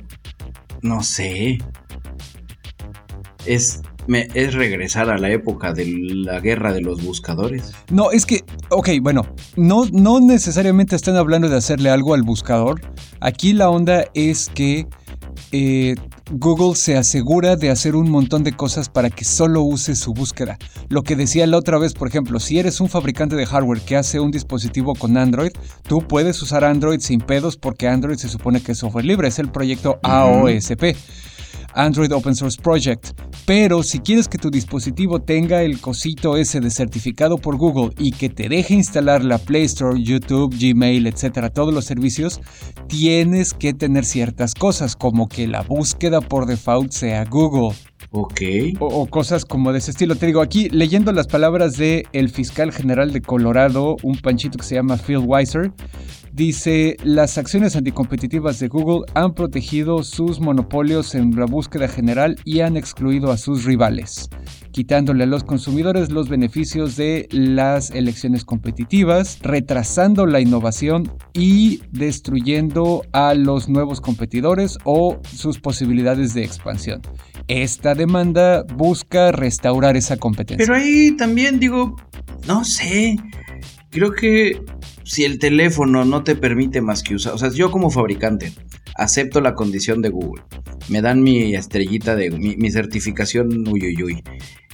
No sé. Es es regresar a la época de la guerra de los buscadores. No, es que, ok, bueno, no, no necesariamente están hablando de hacerle algo al buscador. Aquí la onda es que eh, Google se asegura de hacer un montón de cosas para que solo use su búsqueda. Lo que decía la otra vez, por ejemplo, si eres un fabricante de hardware que hace un dispositivo con Android, tú puedes usar Android sin pedos porque Android se supone que es software libre, es el proyecto AOSP. Android Open Source Project. Pero si quieres que tu dispositivo tenga el cosito ese de certificado por Google y que te deje instalar la Play Store, YouTube, Gmail, etcétera, todos los servicios, tienes que tener ciertas cosas, como que la búsqueda por default sea Google. Ok. O, cosas como de ese estilo. Te digo, aquí leyendo las palabras de el fiscal general de Colorado, un panchito que se llama Phil Weiser, Dice, las acciones anticompetitivas de Google han protegido sus monopolios en la búsqueda general y han excluido a sus rivales, quitándole a los consumidores los beneficios de las elecciones competitivas, retrasando la innovación y destruyendo a los nuevos competidores o sus posibilidades de expansión. Esta demanda busca restaurar esa competencia. Pero ahí también digo, no sé, creo que si el teléfono no te permite más que usar, o sea, yo como fabricante acepto la condición de Google, me dan mi estrellita de mi, certificación uy,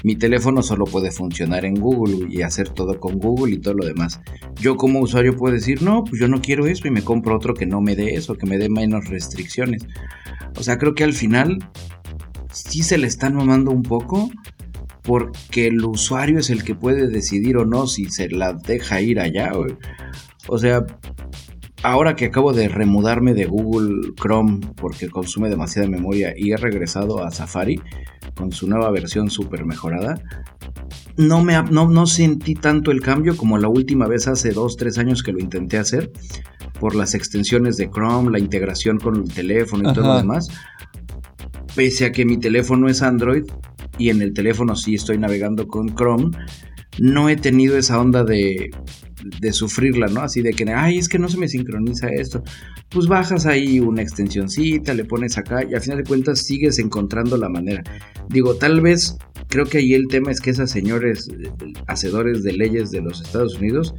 Mi teléfono solo puede funcionar en Google y hacer todo con Google y todo lo demás. Yo como usuario puedo decir, no, pues yo no quiero eso y me compro otro que no me dé eso, que me dé menos restricciones. O sea, creo que al final sí se le están mamando un poco porque el usuario es el que puede decidir o no si se la deja ir allá. O sea, ahora que acabo de remudarme de Google Chrome porque consume demasiada memoria y he regresado a Safari con su nueva versión súper mejorada, no, me, no, no sentí tanto el cambio como la última vez hace 2-3 años que lo intenté hacer por las extensiones de Chrome, la integración con el teléfono y todo lo demás. Pese a que mi teléfono es Android, y en el teléfono sí estoy navegando con Chrome, no he tenido esa onda de, de sufrirla, ¿no? Así de que, ay, es que no se me sincroniza esto. Pues bajas ahí una extensioncita, le pones acá y al final de cuentas sigues encontrando la manera. Digo, tal vez creo que ahí el tema es que esos señores eh, hacedores de leyes de los Estados Unidos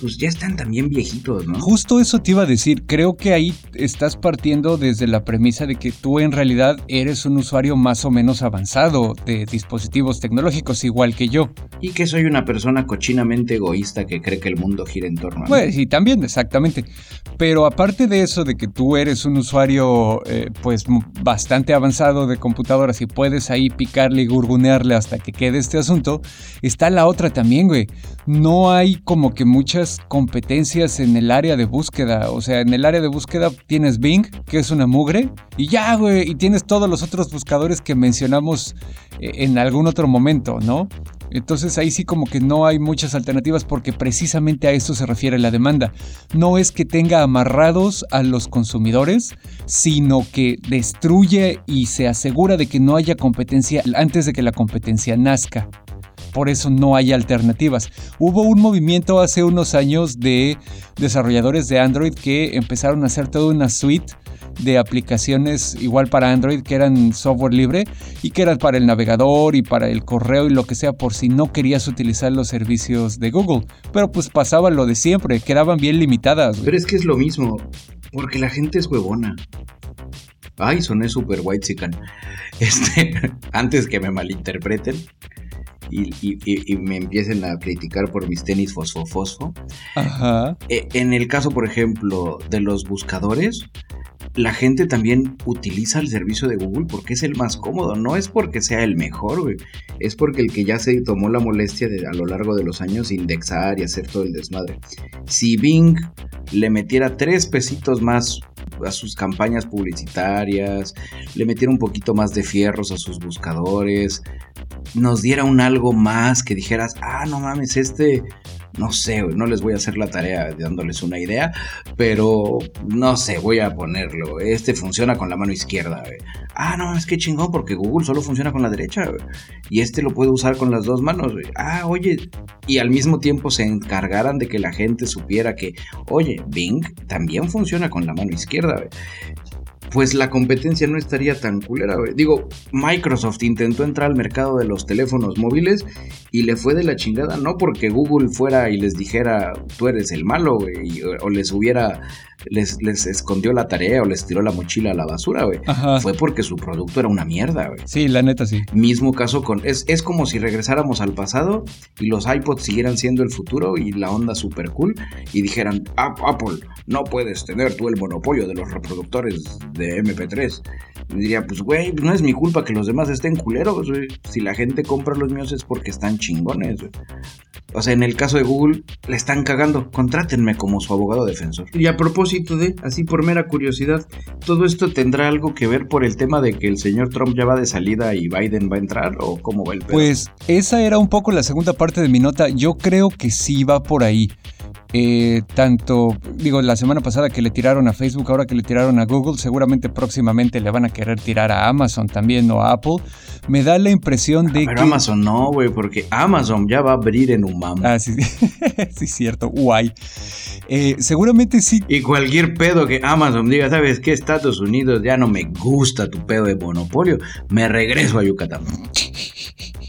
pues ya están también viejitos, ¿no? Justo eso te iba a decir, creo que ahí estás partiendo desde la premisa de que tú en realidad eres un usuario más o menos avanzado de dispositivos tecnológicos igual que yo. Y que soy una persona cochinamente egoísta que cree que el mundo gira en torno a mí. Pues sí, también, exactamente. Pero aparte de eso, de que tú eres un usuario eh, pues bastante avanzado de computadoras y puedes ahí picarle y hasta que quede este asunto, está la otra también, güey. No hay como que muchas competencias en el área de búsqueda. O sea, en el área de búsqueda tienes Bing, que es una mugre, y ya, güey, y tienes todos los otros buscadores que mencionamos eh, en algún otro momento, ¿no? Entonces ahí sí como que no hay muchas alternativas porque precisamente a esto se refiere la demanda. No es que tenga amarrados a los consumidores, sino que destruye y se asegura de que no haya competencia antes de que la competencia nazca por eso no hay alternativas. Hubo un movimiento hace unos años de desarrolladores de Android que empezaron a hacer toda una suite de aplicaciones igual para Android que eran software libre y que eran para el navegador y para el correo y lo que sea por si no querías utilizar los servicios de Google. Pero pues pasaba lo de siempre, quedaban bien limitadas. Pero es que es lo mismo, porque la gente es huevona. Ay, soné super white chican. Este, antes que me malinterpreten y, y, me empiecen a criticar por mis tenis fosfo-fosfo. Ajá. Eh, en el caso, por ejemplo, de los buscadores, la gente también utiliza el servicio de Google porque es el más cómodo, no es porque sea el mejor, güey. Es porque el que ya se tomó la molestia de a lo largo de los años indexar y hacer todo el desmadre. Si Bing le metiera tres pesitos más a sus campañas publicitarias, le metiera un poquito más de fierros a sus buscadores, nos diera un algo más que dijeras, ah, no mames, este no sé, no les voy a hacer la tarea dándoles una idea, pero no sé, voy a ponerlo. Este funciona con la mano izquierda. Ah, no, es que chingón, porque Google solo funciona con la derecha. Y este lo puedo usar con las dos manos. Ah, oye, y al mismo tiempo se encargaran de que la gente supiera que, oye, Bing también funciona con la mano izquierda pues la competencia no estaría tan culera, Digo, Microsoft intentó entrar al mercado de los teléfonos móviles y le fue de la chingada, no porque Google fuera y les dijera, tú eres el malo, o les hubiera les, les escondió la tarea o les tiró la mochila a la basura, güey. Fue porque su producto era una mierda, güey. Sí, la neta sí. Mismo caso con... Es, es como si regresáramos al pasado y los iPods siguieran siendo el futuro y la onda super cool y dijeran, Apple, no puedes tener tú el monopolio de los reproductores de MP3. Y diría, pues, güey, no es mi culpa que los demás estén culeros, güey. Si la gente compra los míos es porque están chingones, güey. O sea, en el caso de Google, le están cagando. Contrátenme como su abogado defensor. Y a propósito de, así por mera curiosidad, ¿todo esto tendrá algo que ver por el tema de que el señor Trump ya va de salida y Biden va a entrar? ¿O cómo va el pedo? Pues esa era un poco la segunda parte de mi nota. Yo creo que sí va por ahí. Eh, tanto, digo, la semana pasada que le tiraron a Facebook, ahora que le tiraron a Google, seguramente próximamente le van a querer tirar a Amazon también o a Apple. Me da la impresión de Pero Amazon no, güey, porque Amazon ya va a abrir en un mamo. Ah, sí, sí, cierto, guay. Eh, seguramente sí. Y cualquier pedo que Amazon diga, ¿sabes qué? Estados Unidos ya no me gusta tu pedo de monopolio, me regreso a Yucatán.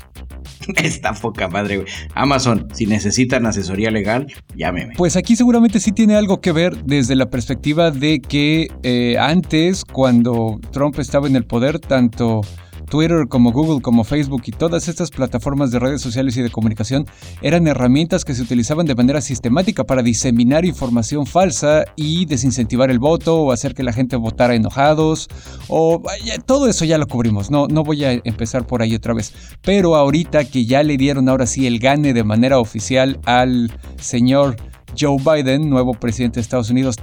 Esta poca madre, güey. Amazon, si necesitan asesoría legal, llámeme. Pues aquí seguramente sí tiene algo que ver desde la perspectiva de que eh, antes, cuando Trump estaba en el poder, tanto Twitter, como Google, como Facebook y todas estas plataformas de redes sociales y de comunicación eran herramientas que se utilizaban de manera sistemática para diseminar información falsa y desincentivar el voto o hacer que la gente votara enojados o todo eso ya lo cubrimos, no, no voy a empezar por ahí otra vez. Pero ahorita que ya le dieron ahora sí el gane de manera oficial al señor Joe Biden, nuevo presidente de Estados Unidos.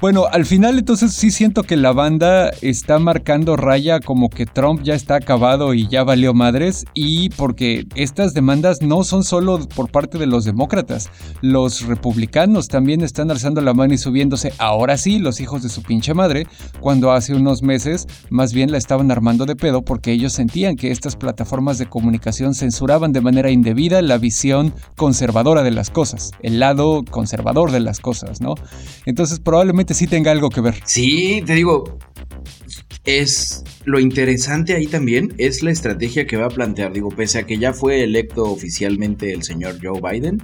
Bueno, al final entonces sí siento que la banda está marcando raya como que Trump ya está acabado y ya valió madres y porque estas demandas no son solo por parte de los demócratas, los republicanos también están alzando la mano y subiéndose, ahora sí, los hijos de su pinche madre, cuando hace unos meses más bien la estaban armando de pedo porque ellos sentían que estas plataformas de comunicación censuraban de manera indebida la visión conservadora de las cosas, el lado conservador de las cosas, ¿no? Entonces probablemente sí tenga algo que ver. Sí, te digo, es lo interesante ahí también es la estrategia que va a plantear. Digo, pese a que ya fue electo oficialmente el señor Joe Biden,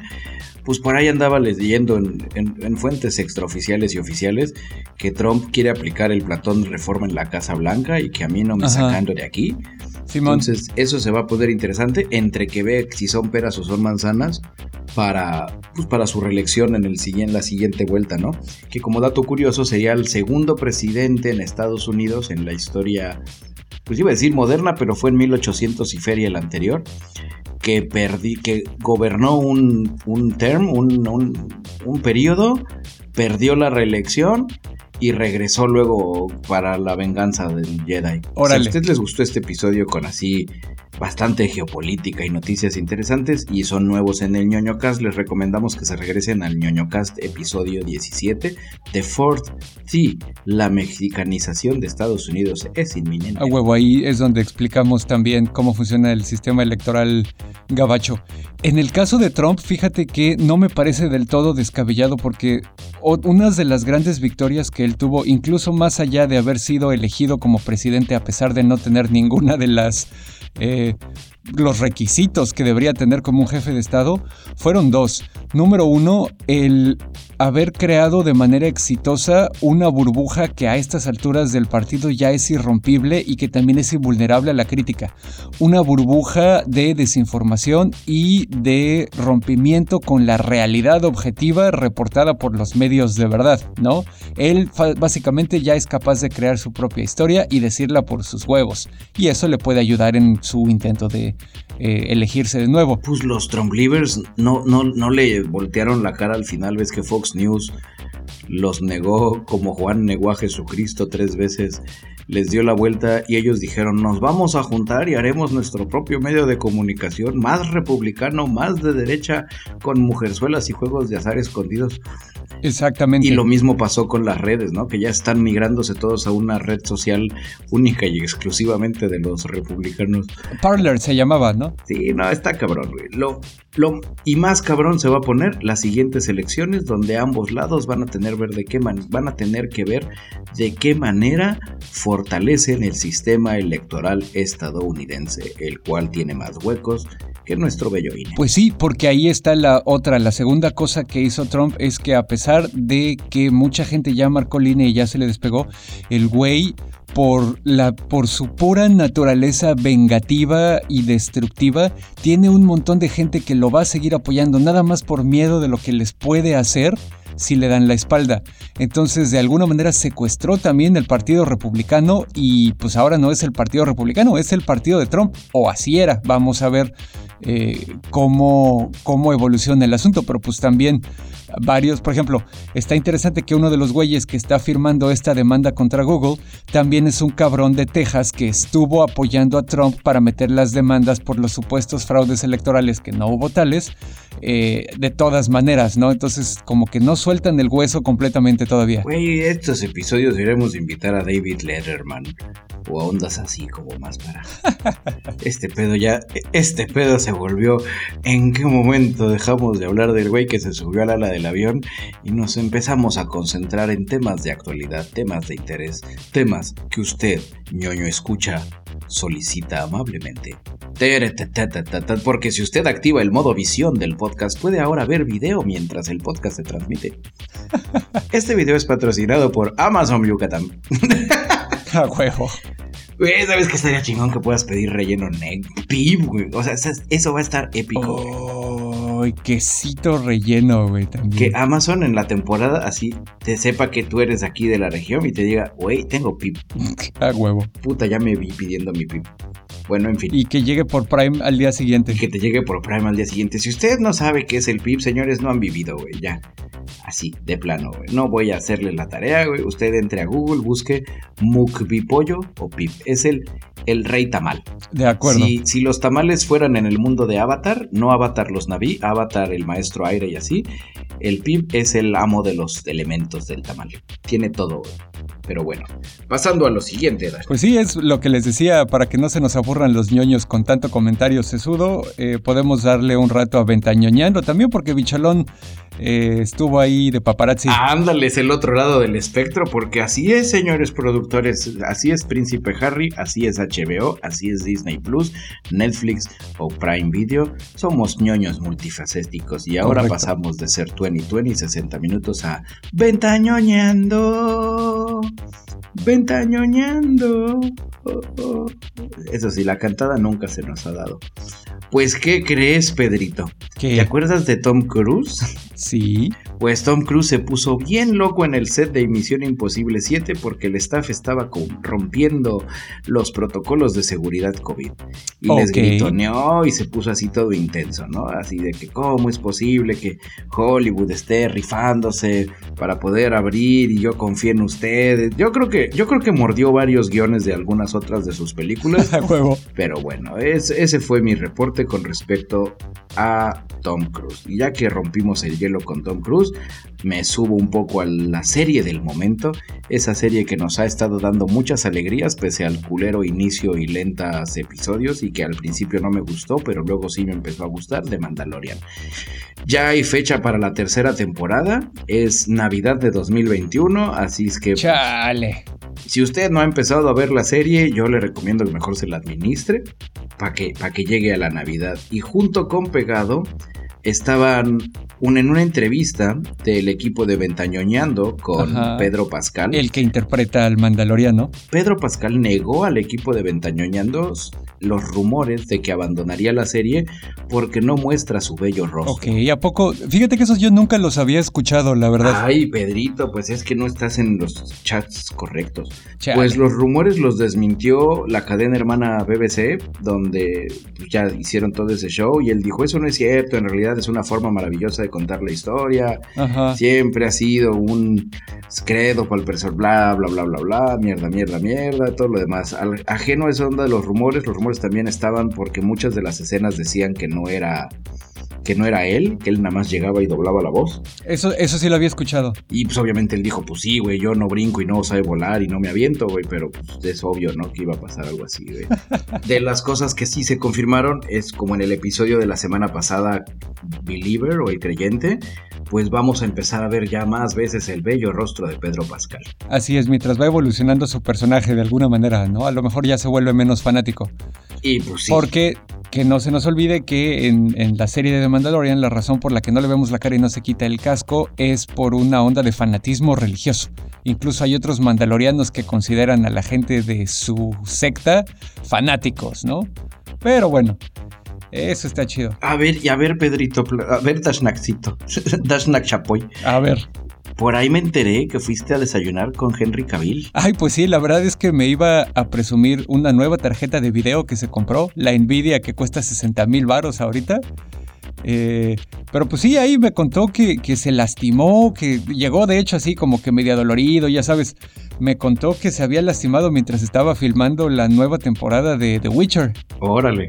pues por ahí andaba leyendo en, fuentes extraoficiales y oficiales que Trump quiere aplicar el platón de reforma en la Casa Blanca y que a mí no me sacando de aquí. Entonces, eso se va a poder interesante entre que ve si son peras o son manzanas para, pues, para su reelección en, el, en la siguiente vuelta, ¿no? Que como dato curioso sería el segundo presidente en Estados Unidos en la historia, pues iba a decir moderna, pero fue en 1800 y feria el anterior, que, perdí, que gobernó un, un term, un, un periodo, perdió la reelección y regresó luego para la venganza del Jedi. Si a ustedes les gustó este episodio con así bastante geopolítica y noticias interesantes y son nuevos en el ñoño cast, les recomendamos que se regresen al ñoño cast episodio 17 de Fourth T. La mexicanización de Estados Unidos es inminente. A huevo, ahí es donde explicamos también cómo funciona el sistema electoral gabacho. En el caso de Trump, fíjate que no me parece del todo descabellado porque una de las grandes victorias que él tuvo, incluso más allá de haber sido elegido como presidente a pesar de no tener ninguna de las eh, los requisitos que debería tener como un jefe de Estado fueron dos. Número uno, el haber creado de manera exitosa una burbuja que a estas alturas del partido ya es irrompible y que también es invulnerable a la crítica. Una burbuja de desinformación y de rompimiento con la realidad objetiva reportada por los medios de verdad, ¿no? Él básicamente ya es capaz de crear su propia historia y decirla por sus huevos. Y eso le puede ayudar en su intento de eh, elegirse de nuevo. Pues los Trump no, no, no le voltearon la cara al final, ves que Fox News los negó como Juan negó a Jesucristo tres veces, les dio la vuelta y ellos dijeron nos vamos a juntar y haremos nuestro propio medio de comunicación más republicano, más de derecha, con mujerzuelas y juegos de azar escondidos. Exactamente. Y lo mismo pasó con las redes, ¿no? Que ya están migrándose todos a una red social única y exclusivamente de los republicanos. Parler se llamaba, ¿no? Sí, no, está cabrón, güey. Lo, lo, y más cabrón se va a poner las siguientes elecciones donde ambos lados van a tener ver de qué van a tener que ver de qué manera fortalecen el sistema electoral estadounidense, el cual tiene más huecos que nuestro bello INE. Pues sí, porque ahí está la otra, la segunda cosa que hizo Trump es que a pesar de que mucha gente ya marcó INE y ya se le despegó, el güey por, la, por su pura naturaleza vengativa y destructiva, tiene un montón de gente que lo va a seguir apoyando, nada más por miedo de lo que les puede hacer si le dan la espalda. Entonces, de alguna manera secuestró también el Partido Republicano y pues ahora no es el Partido Republicano, es el Partido de Trump, o así era. Vamos a ver eh, cómo, cómo evoluciona el asunto, pero pues también varios, por ejemplo, está interesante que uno de los güeyes que está firmando esta demanda contra Google también es un cabrón de Texas que estuvo apoyando a Trump para meter las demandas por los supuestos fraudes electorales que no hubo tales, eh, de todas maneras, ¿no? Entonces, como que no sueltan el hueso completamente todavía. Güey, estos episodios deberíamos invitar a David Letterman o a ondas así como más para. Este pedo ya, este pedo se volvió. ¿En qué momento dejamos de hablar del güey que se subió al ala del avión y nos empezamos a concentrar en temas de actualidad, temas de interés, temas que usted, ñoño, escucha, solicita amablemente? Porque si usted activa el modo visión del podcast, puede ahora ver video mientras el podcast se transmite. Este video es patrocinado por Amazon Yucatán. A huevo. Güey, ¿sabes que estaría chingón que puedas pedir relleno neg? güey. O sea, eso va a estar épico. Ay, quesito relleno, güey, también. Que Amazon en la temporada así te sepa que tú eres aquí de la región y te diga, güey, tengo pip. A huevo. Puta, ya me vi pidiendo mi pip. Bueno, en fin. Y que llegue por Prime al día siguiente. que te llegue por Prime al día siguiente. Si usted no sabe qué es el PIP, señores, no han vivido, güey. Ya. Así, de plano, güey. No voy a hacerle la tarea, güey. Usted entre a Google, busque Mukbipollo o PIP. Es el, el rey tamal. De acuerdo. Si, si los tamales fueran en el mundo de Avatar, no Avatar los Naví, Avatar el maestro aire y así, el PIP es el amo de los elementos del tamal. Tiene todo. Pero bueno, pasando a lo siguiente, Pues sí, es lo que les decía, para que no se nos aburran los ñoños con tanto comentario sesudo, eh, podemos darle un rato a Ventañoñando también porque Bicholón eh, estuvo ahí de paparazzi. Ándale, es el otro lado del espectro, porque así es, señores productores, así es Príncipe Harry, así es HBO, así es Disney Plus, Netflix o Prime Video. Somos ñoños multifacéticos y ahora pasamos de ser 2020 60 minutos a Ventañoñando. Ventañoñando. Oh, oh. Eso sí, la cantada nunca se nos ha dado. Pues, ¿qué crees, Pedrito? ¿Te acuerdas de Tom Cruise? Sí. Pues Tom Cruise se puso bien loco en el set de Misión Imposible 7 porque el staff estaba rompiendo los protocolos de seguridad COVID. Y les gritoneó y se puso así todo intenso, ¿no? Así de que cómo es posible que Hollywood esté rifándose para poder abrir y yo confío en ustedes. Yo creo que, yo creo que mordió varios guiones de algunas otras de sus películas. Pero bueno, ese fue mi reporte con respecto a Tom Cruise. Y ya que rompimos el hielo con Tom Cruise, me subo un poco a la serie del momento, esa serie que nos ha estado dando muchas alegrías pese al culero inicio y lentas episodios y que al principio no me gustó, pero luego sí me empezó a gustar, de Mandalorian. Ya hay fecha para la tercera temporada, es Navidad de 2021, así es que... Chale. Si usted no ha empezado a ver la serie, yo le recomiendo que mejor se la administre para que, que llegue a la Navidad. Y junto con Pegado estaban en una entrevista del equipo de Ventañoñando con Pedro Pascal. El que interpreta al Mandaloriano. Pedro Pascal negó al equipo de Ventañoñando los rumores de que abandonaría la serie porque no muestra su bello rostro. Ok, ¿a poco? Fíjate que esos yo nunca los había escuchado, la verdad. Ay, Pedrito, pues es que no estás en los chats correctos. Pues los rumores los desmintió la cadena hermana BBC, donde ya hicieron todo ese show y él dijo, eso no es cierto, en realidad es una forma maravillosa de contar la historia. Siempre ha sido un credo para el personaje, bla, bla, bla, bla, bla, mierda, mierda, mierda, todo lo demás. ajeno a esa onda de los rumores, los rumores también estaban porque muchas de las escenas decían que no era que no era él, que él nada más llegaba y doblaba la voz. Eso, eso sí lo había escuchado. Y pues obviamente él dijo, pues sí, güey, yo no brinco y no sabe volar y no me aviento, güey, pero pues es obvio, ¿no? Que iba a pasar algo así, güey. de las cosas que sí se confirmaron es como en el episodio de la semana pasada, Believer o el creyente, pues vamos a empezar a ver ya más veces el bello rostro de Pedro Pascal. Así es, mientras va evolucionando su personaje de alguna manera, ¿no? A lo mejor ya se vuelve menos fanático. Y pues sí. Porque que no se nos olvide que en, la serie de Mandalorian la razón por la que no le vemos la cara y no se quita el casco es por una onda de fanatismo religioso. Incluso hay otros mandalorianos que consideran a la gente de su secta fanáticos, ¿no? Pero bueno, eso está chido. A ver, y a ver, Pedrito, a ver, Dashnakcito, Dashnak Chapoy. A ver. Por ahí me enteré que fuiste a desayunar con Henry Cavill. Ay, pues sí, la verdad es que me iba a presumir una nueva tarjeta de video que se compró, la Nvidia que cuesta 60 mil baros ahorita. Eh, pero pues sí, ahí me contó que, que, se lastimó, que llegó de hecho así como que medio dolorido, ya sabes. Me contó que se había lastimado mientras estaba filmando la nueva temporada de The Witcher. Órale.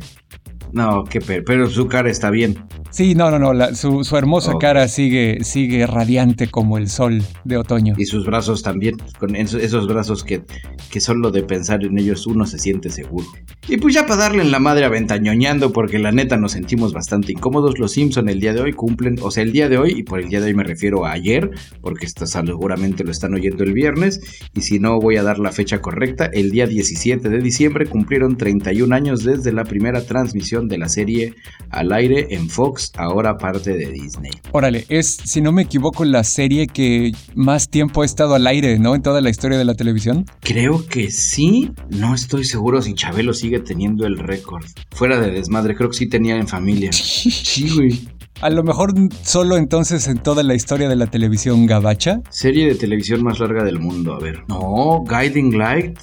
No, qué pero su cara está bien. Sí, no, no, no, su, hermosa cara sigue, sigue radiante como el sol de otoño. Y sus brazos también, con esos brazos que, que solo de pensar en ellos uno se siente seguro. Y pues ya para darle en la madre aventañoñando, porque la neta nos sentimos bastante incómodos, los Simpson el día de hoy cumplen, o sea, el día de hoy, y por el día de hoy me refiero a ayer, porque esto seguramente lo están oyendo el viernes, y si no voy a dar la fecha correcta, el día 17 de diciembre cumplieron 31 años desde la primera transmisión de la serie al aire en Fox, ahora parte de Disney. Órale, es, si no me equivoco, la serie que más tiempo ha estado al aire, ¿no? En toda la historia de la televisión. Creo que sí. No estoy seguro si Chabelo sigue teniendo el récord. Fuera de desmadre, creo que sí tenía en familia. sí, güey. A lo mejor solo entonces en toda la historia de la televisión gabacha. Serie de televisión más larga del mundo, a ver. No, Guiding Light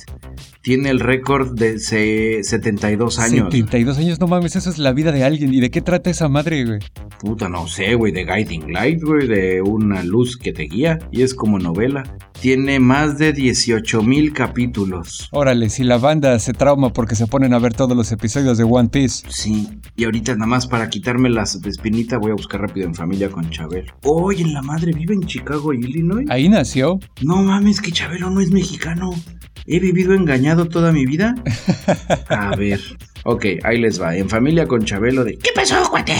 tiene el récord de 72 años. 72 años, no mames, eso es la vida de alguien. ¿Y de qué trata esa madre, güey? Puta, no sé, güey, de Guiding Light, güey, de una luz que te guía. Y es como novela. Tiene más de 18 mil capítulos. Órale, si la banda se trauma porque se ponen a ver todos los episodios de One Piece. Sí, y ahorita nada más para quitarme las espinitas voy a buscar rápido en familia con Chabelo. Oye, la madre vive en Chicago, Illinois. Ahí nació. No mames, que Chabelo no es mexicano. ¿He vivido engañado toda mi vida? A ver. Ok, ahí les va. En familia con Chabelo de... ¿Qué pasó, cuate?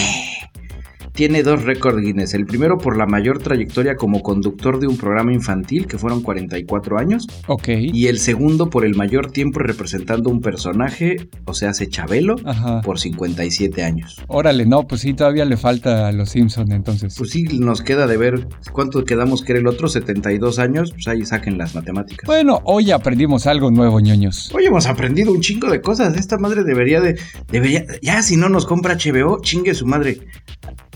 Tiene dos récords Guinness. El primero por la mayor trayectoria como conductor de un programa infantil, que fueron 44 años. Ok. Y el segundo por el mayor tiempo representando un personaje, o sea, hace Chabelo, por 57 años. Órale, no, pues sí, todavía le falta a los Simpson entonces. Pues sí, nos queda de ver cuánto quedamos que era el otro, 72 años, pues ahí saquen las matemáticas. Bueno, hoy aprendimos algo nuevo, ñoños. Hoy hemos aprendido un chingo de cosas. Esta madre debería de, debería, ya si no nos compra HBO, chingue su madre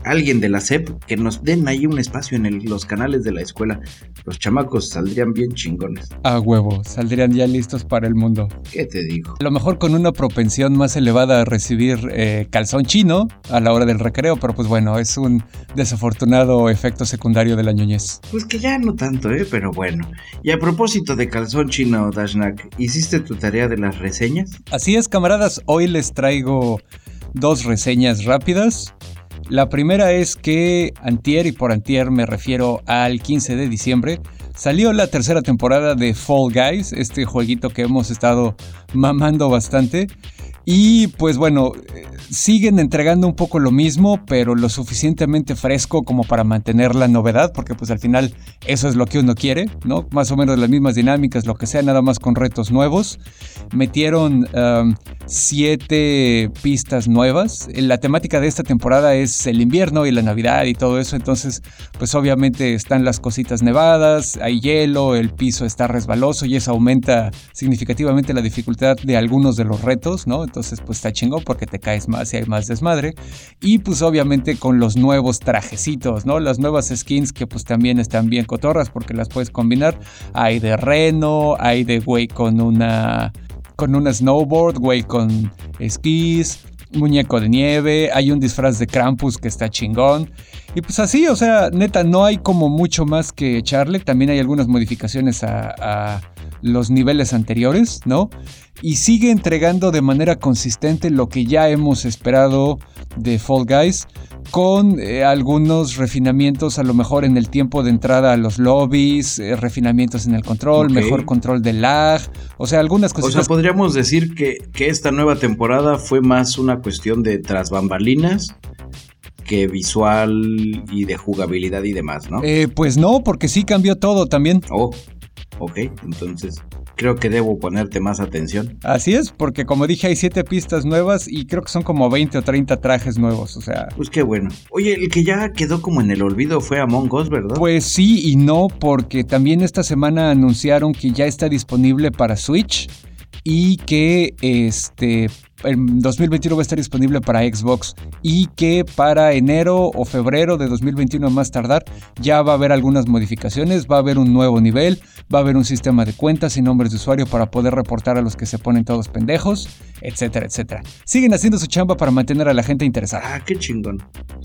alguien de la SEP que nos den ahí un espacio en los canales de la escuela. Los chamacos saldrían bien chingones. A huevo, saldrían ya listos para el mundo. ¿Qué te digo? A lo mejor con una propensión más elevada a recibir eh, calzón chino a la hora del recreo, pero pues bueno, es un desafortunado efecto secundario de la ñoñez. Pues que ya no tanto, ¿eh? Pero bueno. Y a propósito de calzón chino, Dashnak, ¿hiciste tu tarea de las reseñas? Así es, camaradas, hoy les traigo dos reseñas rápidas. La primera es que antier, y por antier me refiero al 15 de diciembre, salió la tercera temporada de Fall Guys, este jueguito que hemos estado mamando bastante. Y pues bueno, siguen entregando un poco lo mismo, pero lo suficientemente fresco como para mantener la novedad, porque pues al final eso es lo que uno quiere, ¿no? Más o menos las mismas dinámicas, lo que sea, nada más con retos nuevos. Metieron siete pistas nuevas. La temática de esta temporada es el invierno y la Navidad y todo eso, entonces pues obviamente están las cositas nevadas, hay hielo, el piso está resbaloso y eso aumenta significativamente la dificultad de algunos de los retos, ¿no? Entonces pues está chingón porque te caes más si hay más desmadre. Y pues obviamente con los nuevos trajecitos, ¿no? Las nuevas skins que pues también están bien cotorras porque las puedes combinar. Hay de reno, hay de güey con una con una snowboard, güey con esquís, muñeco de nieve, hay un disfraz de Krampus que está chingón. Y pues así, o sea, neta, no hay como mucho más que echarle. También hay algunas modificaciones a los niveles anteriores, ¿no? Y sigue entregando de manera consistente lo que ya hemos esperado de Fall Guys con eh, algunos refinamientos a lo mejor en el tiempo de entrada a los lobbies, eh, refinamientos en el control, mejor control de lag, o sea, algunas cosas. O sea, podríamos decir que, que, esta nueva temporada fue más una cuestión de tras bambalinas que visual y de jugabilidad y demás, ¿no? Eh, pues no, porque sí cambió todo también. Oh, ok, entonces creo que debo ponerte más atención. Así es, porque como dije hay siete pistas nuevas y creo que son como 20 o 30 trajes nuevos, o sea... Pues qué bueno. Oye, el que ya quedó como en el olvido fue Among Us, ¿verdad? Pues sí y no, porque también esta semana anunciaron que ya está disponible para Switch y que este en 2021 va a estar disponible para Xbox y que para enero o febrero de 2021 más tardar ya va a haber algunas modificaciones, va a haber un nuevo nivel, va a haber un sistema de cuentas y nombres de usuario para poder reportar a los que se ponen todos pendejos, etcétera, etcétera. Siguen haciendo su chamba para mantener a la gente interesada. Ah, qué chingón.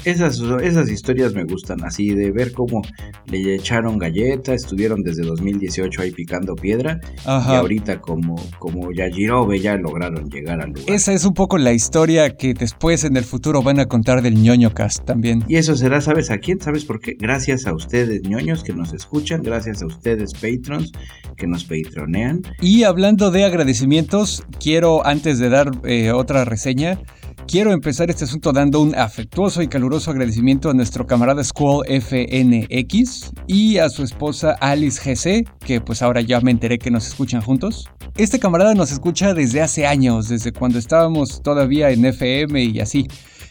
Esas, esas historias me gustan, así de ver cómo le echaron galleta, estuvieron desde 2018 ahí picando piedra y ahorita como, como Yajirobe ya lograron llegar al lugar esa es un poco la historia que después en el futuro van a contar del ñoño cast también. Y eso será, ¿sabes a quién? ¿Sabes por qué? Gracias a ustedes ñoños que nos escuchan, gracias a ustedes patrons que nos patronean. Y hablando de agradecimientos, quiero antes de dar eh, otra reseña, quiero empezar este asunto dando un afectuoso y caluroso agradecimiento a nuestro camarada Squall FNX y a su esposa Alice GC, que pues ahora ya me enteré que nos escuchan juntos. Este camarada nos escucha desde hace años, desde cuando estábamos todavía en FM y así.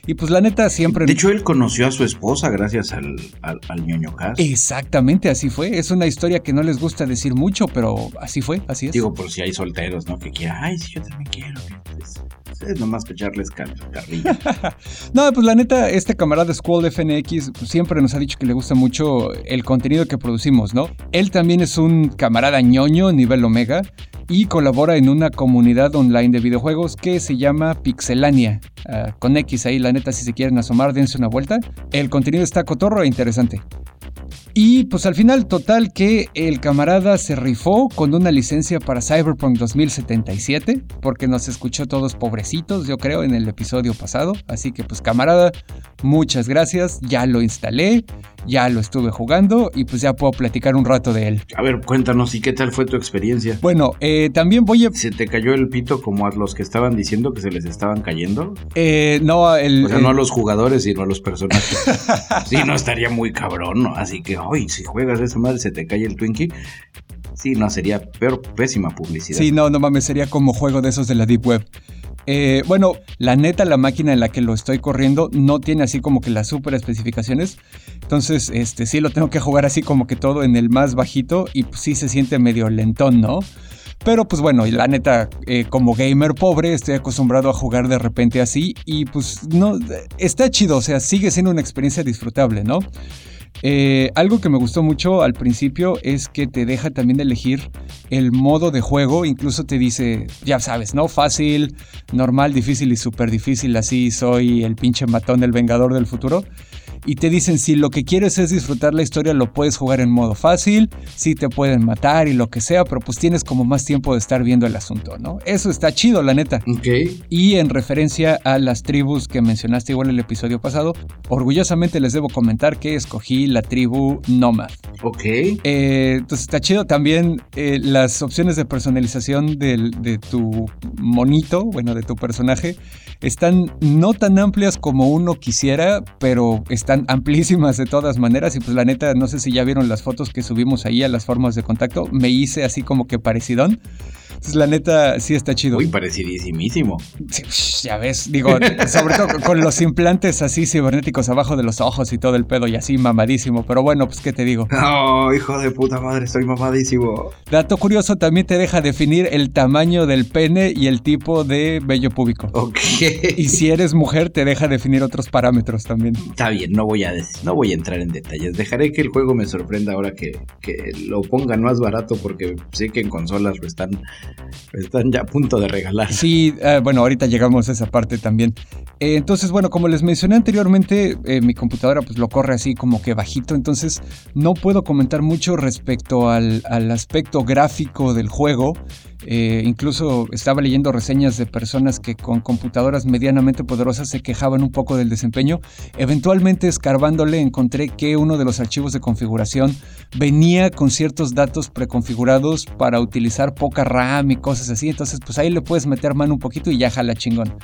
Y pues la neta siempre... De hecho, él conoció a su esposa gracias al, al, ñoño cast. Exactamente, así fue. Es una historia que no les gusta decir mucho, pero así fue, así es. Digo, por si hay solteros, ¿no? Que quieran, ay, sí, yo también quiero. Es nomás echarles carrilla. no, pues la neta, este camarada Squall FNX siempre nos ha dicho que le gusta mucho el contenido que producimos, ¿no? Él también es un camarada ñoño nivel omega y colabora en una comunidad online de videojuegos que se llama Pixelania. Ah, con X ahí, la neta, si se quieren asomar, dense una vuelta. El contenido está cotorro e interesante. Y pues al final, total que el camarada se rifó con una licencia para Cyberpunk 2077, porque nos escuchó todos pobrecitos, yo creo, en el episodio pasado. Así que pues camarada, muchas gracias, ya lo instalé, ya lo estuve jugando y pues ya puedo platicar un rato de él. A ver, cuéntanos, ¿y qué tal fue tu experiencia? Bueno, eh, también voy a... ¿Se te cayó el pito como a los que estaban diciendo que se les estaban cayendo? Eh, no, el... O sea, no a los jugadores, sino a los personajes. sí, no, estaría muy cabrón, ¿no? Así que, hoy si juegas esa madre se te cae el Twinkie. Sí, no, sería peor, pésima publicidad. Sí, no, no mames, sería como juego de esos de la Deep Web. Eh, bueno, la neta, la máquina en la que lo estoy corriendo no tiene así como que las super especificaciones. Entonces, este sí lo tengo que jugar así como que todo en el más bajito y pues, sí se siente medio lentón, ¿no? Pero pues bueno, la neta, eh, como gamer pobre, estoy acostumbrado a jugar de repente así y pues no, está chido, o sea, sigue siendo una experiencia disfrutable, ¿no? Eh, algo que me gustó mucho al principio es que te deja también elegir el modo de juego, incluso te dice, ya sabes, ¿no? Fácil, normal, difícil y súper difícil, así soy el pinche matón, el vengador del futuro. Y te dicen si lo que quieres es disfrutar la historia lo puedes jugar en modo fácil, si te pueden matar y lo que sea, pero pues tienes como más tiempo de estar viendo el asunto, ¿no? Eso está chido, la neta. Ok. Y en referencia a las tribus que mencionaste igual el episodio pasado, orgullosamente les debo comentar que escogí la tribu Nomad. Ok. Eh, entonces está chido también eh, las opciones de personalización de tu monito, bueno, de tu personaje, están no tan amplias como uno quisiera, pero están amplísimas de todas maneras. Y pues la neta, no sé si ya vieron las fotos que subimos ahí a las formas de contacto, me hice así como que parecidón. Entonces, la neta, sí está chido. Muy parecidísimísimo. ya ves, digo, sobre todo con los implantes así cibernéticos abajo de los ojos y todo el pedo y así mamadísimo. Pero bueno, pues, ¿qué te digo? Oh, hijo de puta madre, estoy mamadísimo. Dato curioso, también te deja definir el tamaño del pene y el tipo de vello púbico. Ok. Y si eres mujer, te deja definir otros parámetros también. Está bien, no voy a, no voy a entrar en detalles. Dejaré que el juego me sorprenda ahora que, que lo pongan más barato porque sé que en consolas lo están están ya a punto de regalar. Sí, eh, bueno, ahorita llegamos a esa parte también. Eh, entonces, bueno, como les mencioné anteriormente, eh, mi computadora pues lo corre así como que bajito, entonces no puedo comentar mucho respecto al, al aspecto gráfico del juego. Eh, incluso estaba leyendo reseñas de personas que con computadoras medianamente poderosas se quejaban un poco del desempeño. Eventualmente escarbándole encontré que uno de los archivos de configuración venía con ciertos datos preconfigurados para utilizar poca RAM y cosas así. Entonces pues ahí le puedes meter mano un poquito y ya jala chingón.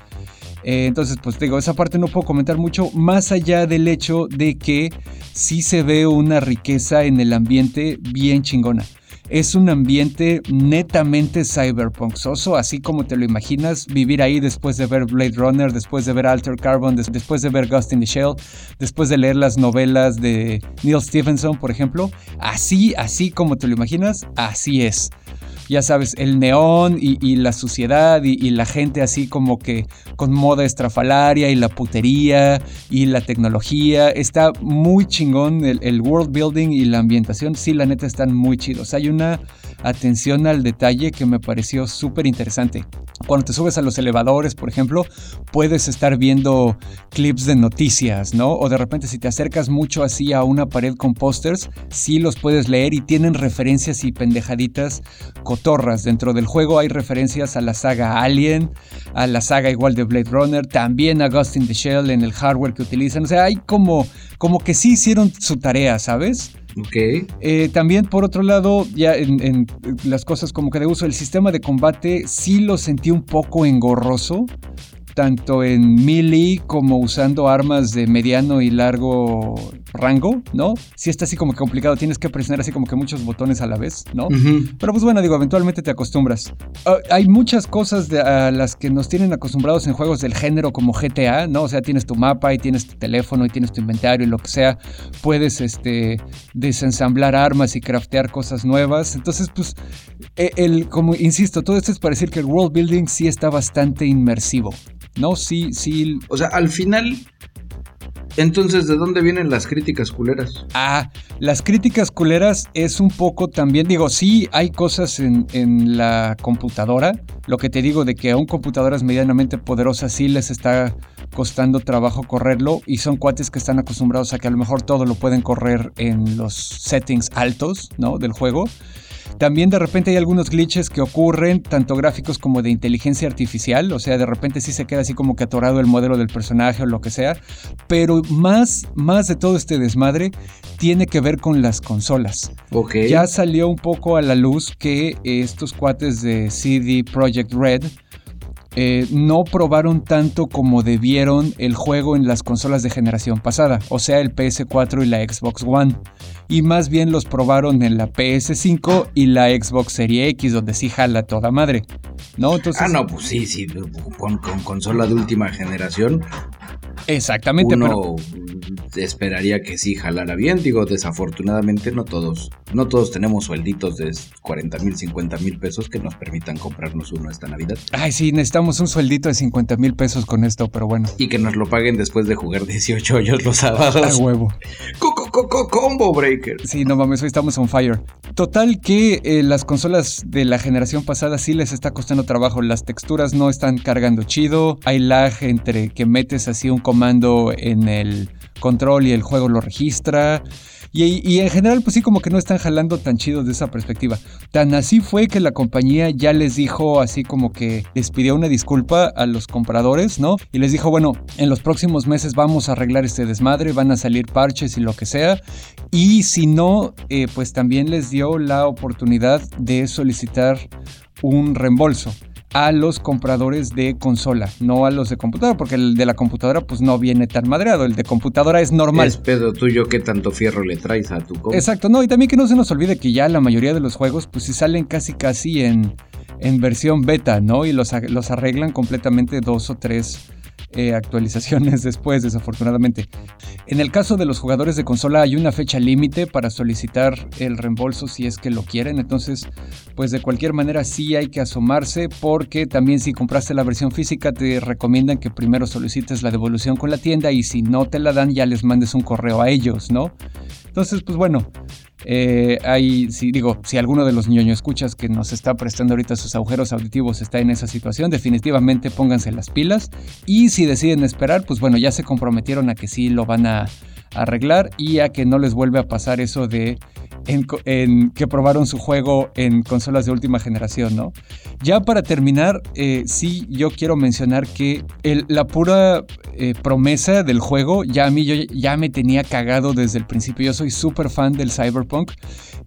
Eh, entonces, pues digo, esa parte no puedo comentar mucho, más allá del hecho de que sí se ve una riqueza en el ambiente bien chingona es un ambiente netamente cyberpunksoso, así como te lo imaginas, vivir ahí después de ver Blade Runner, después de ver Alter Carbon, después de ver Ghost in the Shell, después de leer las novelas de Neil Stephenson, por ejemplo. Así, así como te lo imaginas, así es ya sabes, el neón y, la suciedad y, la gente así como que con moda estrafalaria y la putería y la tecnología. Está muy chingón el, el world building y la ambientación. Sí, la neta están muy chidos. Hay atención al detalle que me pareció súper interesante. Cuando te subes a los elevadores, por ejemplo, puedes estar viendo clips de noticias, ¿no? O de repente si te acercas mucho así a una pared con pósters, sí los puedes leer y tienen referencias y pendejaditas cotorras. Dentro del juego hay referencias a la saga Alien, a la saga igual de Blade Runner, también a Ghost in the Shell en el hardware que utilizan. O sea, hay como, como que sí hicieron su tarea, ¿sabes? Ok. Eh, también, por otro lado, ya en, las cosas como que de uso, el sistema de combate sí lo sentí un poco engorroso tanto en melee como usando armas de mediano y largo rango, ¿no? Si está así como que complicado, tienes que presionar así como que muchos botones a la vez, ¿no? Pero pues bueno, digo, eventualmente te acostumbras. Ah, hay muchas cosas de, a las que nos tienen acostumbrados en juegos del género como GTA, ¿no? O sea, tienes tu mapa y tienes tu teléfono y tienes tu inventario y lo que sea. Puedes, este, desensamblar armas y craftear cosas nuevas. Entonces, pues, e, el, como insisto, todo esto es para decir que el world building sí está bastante inmersivo. No, sí, sí. O sea, al final. Entonces, ¿de dónde vienen las críticas culeras? Ah, las críticas culeras es un poco también, digo, sí hay cosas en, en la computadora. Lo que te digo de que a un computadoras medianamente poderosas sí les está costando trabajo correrlo y son cuates que están acostumbrados a que a lo mejor todo lo pueden correr en los settings altos, ¿no? Del juego. También de repente hay algunos glitches que ocurren, tanto gráficos como de inteligencia artificial, o sea, de repente sí se queda así como que atorado el modelo del personaje o lo que sea, pero más, más de todo este desmadre tiene que ver con las consolas. Okay. Ya salió un poco a la luz que estos cuates de CD Projekt Red eh, no probaron tanto como debieron el juego en las consolas de generación pasada, o sea, el PS4 y la Xbox One. Y más bien los probaron en la PS5 y la Xbox Series X, donde sí jala toda madre. ¿No? ah, no, pues sí, sí, con, con consola de última generación. Exactamente, uno esperaría que sí jalara bien. Digo, desafortunadamente no todos, no todos tenemos suelditos de 40 mil, 50 mil pesos que nos permitan comprarnos uno esta Navidad. Ay, sí, necesitamos un sueldito de 50 mil pesos con esto, pero bueno. Y que nos lo paguen después de jugar 18 hoyos los sábados. A huevo. Coco, combo breaker. Sí, no mames, hoy estamos on fire. Total que eh, las consolas de la generación pasada sí les está costando trabajo. Las texturas no están cargando chido. Hay lag entre que metes así un comando en el control y el juego lo registra. Y, en general, pues sí, como que no están jalando tan chido de esa perspectiva. Tan así fue que la compañía ya les dijo, así como que les pidió una disculpa a los compradores, ¿no? Y les dijo, bueno, en los próximos meses vamos a arreglar este desmadre, van a salir parches y lo que sea. Y si no, eh, pues también les dio la oportunidad de solicitar un reembolso a los compradores de consola, no a los de computadora, porque el de la computadora pues no viene tan madreado, el de computadora es normal. Es pedo tuyo que tanto fierro le traes a tu computadora. Exacto, no, y también que no se nos olvide que ya la mayoría de los juegos pues si salen casi casi en, en versión beta, ¿no? Y los, los arreglan completamente dos o tres eh, actualizaciones después, desafortunadamente. En el caso de los jugadores de consola hay una fecha límite para solicitar el reembolso si es que lo quieren, entonces pues de cualquier manera sí hay que asomarse porque también si compraste la versión física te recomiendan que primero solicites la devolución con la tienda y si no te la dan ya les mandes un correo a ellos, ¿no? Entonces pues bueno, eh, hay, si digo, si alguno de los ñoño escuchas que nos está prestando ahorita sus agujeros auditivos está en esa situación, definitivamente pónganse las pilas. Y si deciden esperar, pues bueno, ya se comprometieron a que sí lo van a arreglar y a que no les vuelve a pasar eso de en, que probaron su juego en consolas de última generación, ¿no? Ya para terminar, eh, sí, yo quiero mencionar que la pura eh, promesa del juego, ya a mí yo, ya me tenía cagado desde el principio. Yo soy súper fan del Cyberpunk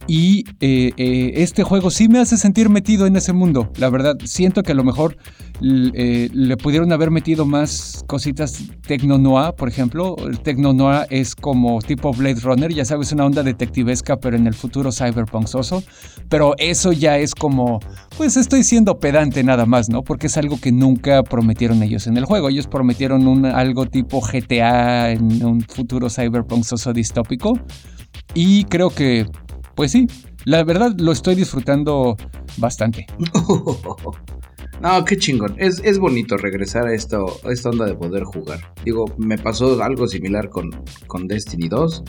y eh, este juego sí me hace sentir metido en ese mundo. La verdad, siento que a lo mejor le pudieron haber metido más cositas Tecno Noir, por ejemplo. El Tecno Noir es como tipo Blade Runner, ya sabes, una onda detectivesca, pero en el futuro cyberpunk soso. Pero eso ya es como, pues estoy siendo pedante nada más, ¿no? Porque es algo que nunca prometieron ellos en el juego. Ellos prometieron un, algo tipo GTA en un futuro cyberpunk soso distópico. Y creo que, pues sí, la verdad lo estoy disfrutando bastante. No, qué chingón. Es, es bonito regresar a, esto, a esta onda de poder jugar. Digo, me pasó algo similar con, con Destiny 2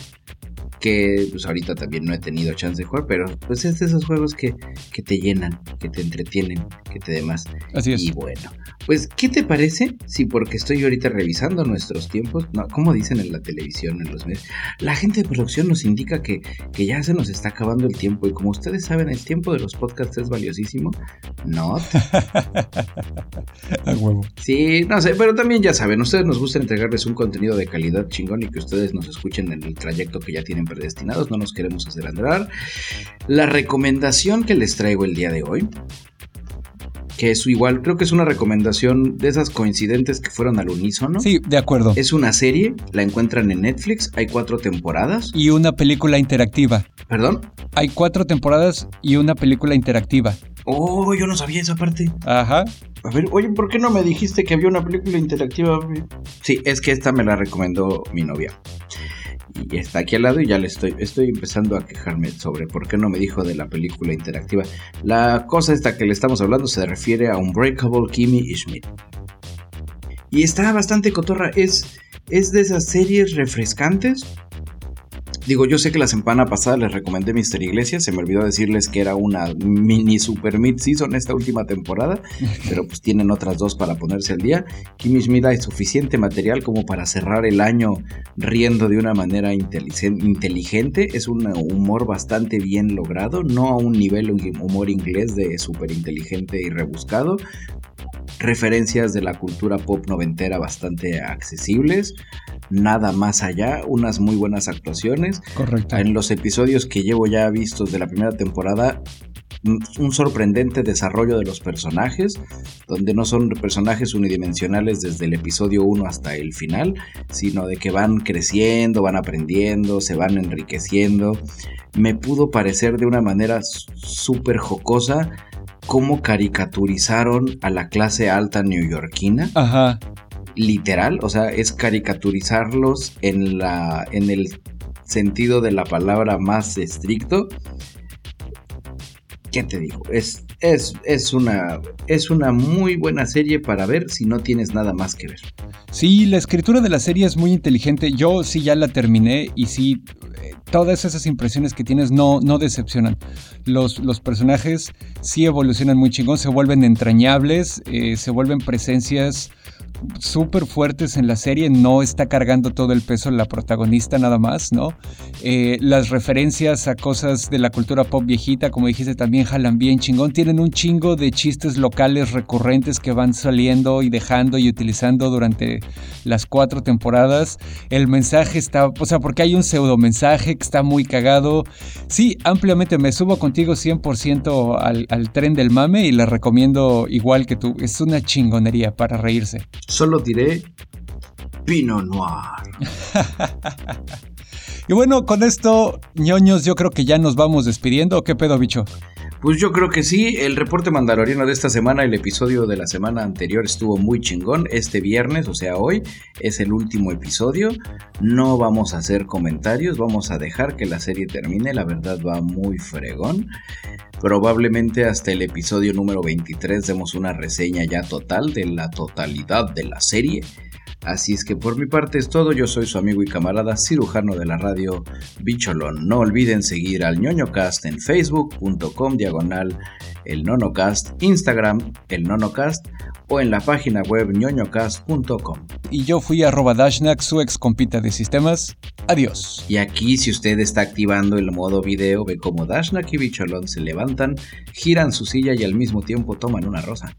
que pues ahorita también no he tenido chance de jugar, pero pues es de esos juegos que, que te llenan, que te entretienen, que te demás. Así es. Y bueno, pues, ¿qué te parece si porque estoy ahorita revisando nuestros tiempos, no, como dicen en la televisión, en los medios, la gente de producción nos indica que, que ya se nos está acabando el tiempo y como ustedes saben, el tiempo de los podcasts es valiosísimo, ¿no? A huevo. Sí, no sé, pero también ya saben, ustedes nos gusta entregarles un contenido de calidad chingón y que ustedes nos escuchen en el trayecto que ya tienen predestinados, no nos queremos hacer andar. La recomendación que les traigo el día de hoy que es igual, creo que es una recomendación de esas coincidentes que fueron al unísono. Sí, de acuerdo. Es una serie, la encuentran en Netflix, hay cuatro temporadas. Y una película interactiva. ¿Perdón? Hay cuatro temporadas y una película interactiva. Oh, yo no sabía esa parte. Ajá. A ver, oye, ¿por qué no me dijiste que había una película interactiva? Sí, es que esta me la recomendó mi novia y está aquí al lado y ya le estoy, estoy empezando a quejarme sobre por qué no me dijo de la película interactiva. La cosa esta que le estamos hablando se refiere a Unbreakable Kimmy Schmidt. Y está bastante cotorra, es, es de esas series refrescantes Digo, yo sé que la semana pasada les recomendé Mister Iglesias, se me olvidó decirles que era una mini super mid season esta última temporada, pero pues tienen otras dos para ponerse al día. Kimmy Schmidt hay suficiente material como para cerrar el año riendo de una manera inteligente, es un humor bastante bien logrado, no a un nivel humor inglés de súper inteligente y rebuscado, referencias de la cultura pop noventera bastante accesibles, nada más allá, unas muy buenas actuaciones. Correcto. En los episodios que llevo ya vistos de la primera temporada, un sorprendente desarrollo de los personajes, donde no son personajes unidimensionales desde el episodio 1 hasta el final, sino de que van creciendo, van aprendiendo, se van enriqueciendo. Me pudo parecer de una manera súper jocosa cómo caricaturizaron a la clase alta neoyorquina. Ajá. Literal, o sea, es caricaturizarlos en la en el sentido de la palabra más estricto. ¿Qué te digo? Es es, es, una, es una muy buena serie para ver si no tienes nada más que ver. Sí, la escritura de la serie es muy inteligente. Yo sí ya la terminé y sí, eh, todas esas impresiones que tienes no, no decepcionan. Los, los personajes sí evolucionan muy chingón, se vuelven entrañables, eh, se vuelven presencias súper fuertes en la serie, no está cargando todo el peso la protagonista nada más, ¿no? Eh, las referencias a cosas de la cultura pop viejita, como dijiste, también jalan bien chingón, tienen un chingo de chistes locales recurrentes que van saliendo y dejando y utilizando durante las cuatro temporadas. El mensaje está, o sea, porque hay un pseudo mensaje que está muy cagado. Sí, ampliamente me subo contigo 100% al, tren del mame y la recomiendo igual que tú, es una chingonería para reírse. Solo diré Pinot Noir. y bueno, con esto, ñoños, yo creo que ya nos vamos despidiendo. ¿Qué pedo, bicho? Pues yo creo que sí, el reporte mandaloriano de esta semana, el episodio de la semana anterior estuvo muy chingón. Este viernes, o sea hoy, es el último episodio. No vamos a hacer comentarios, vamos a dejar que la serie termine, la verdad va muy fregón. Probablemente hasta el episodio número 23 demos una reseña ya total de la totalidad de la serie. Así es que por mi parte es todo, yo soy su amigo y camarada cirujano de la radio Bicholón. No olviden seguir al ñoñocast en facebook.com diagonal el nonocast, Instagram el nonocast o en la página web ñoñocast.com. Y yo fui arroba Dashnak, su ex compita de sistemas. Adiós. Y aquí si usted está activando el modo video, ve como Dashnak y Bicholón se levantan, giran su silla y al mismo tiempo toman una rosa.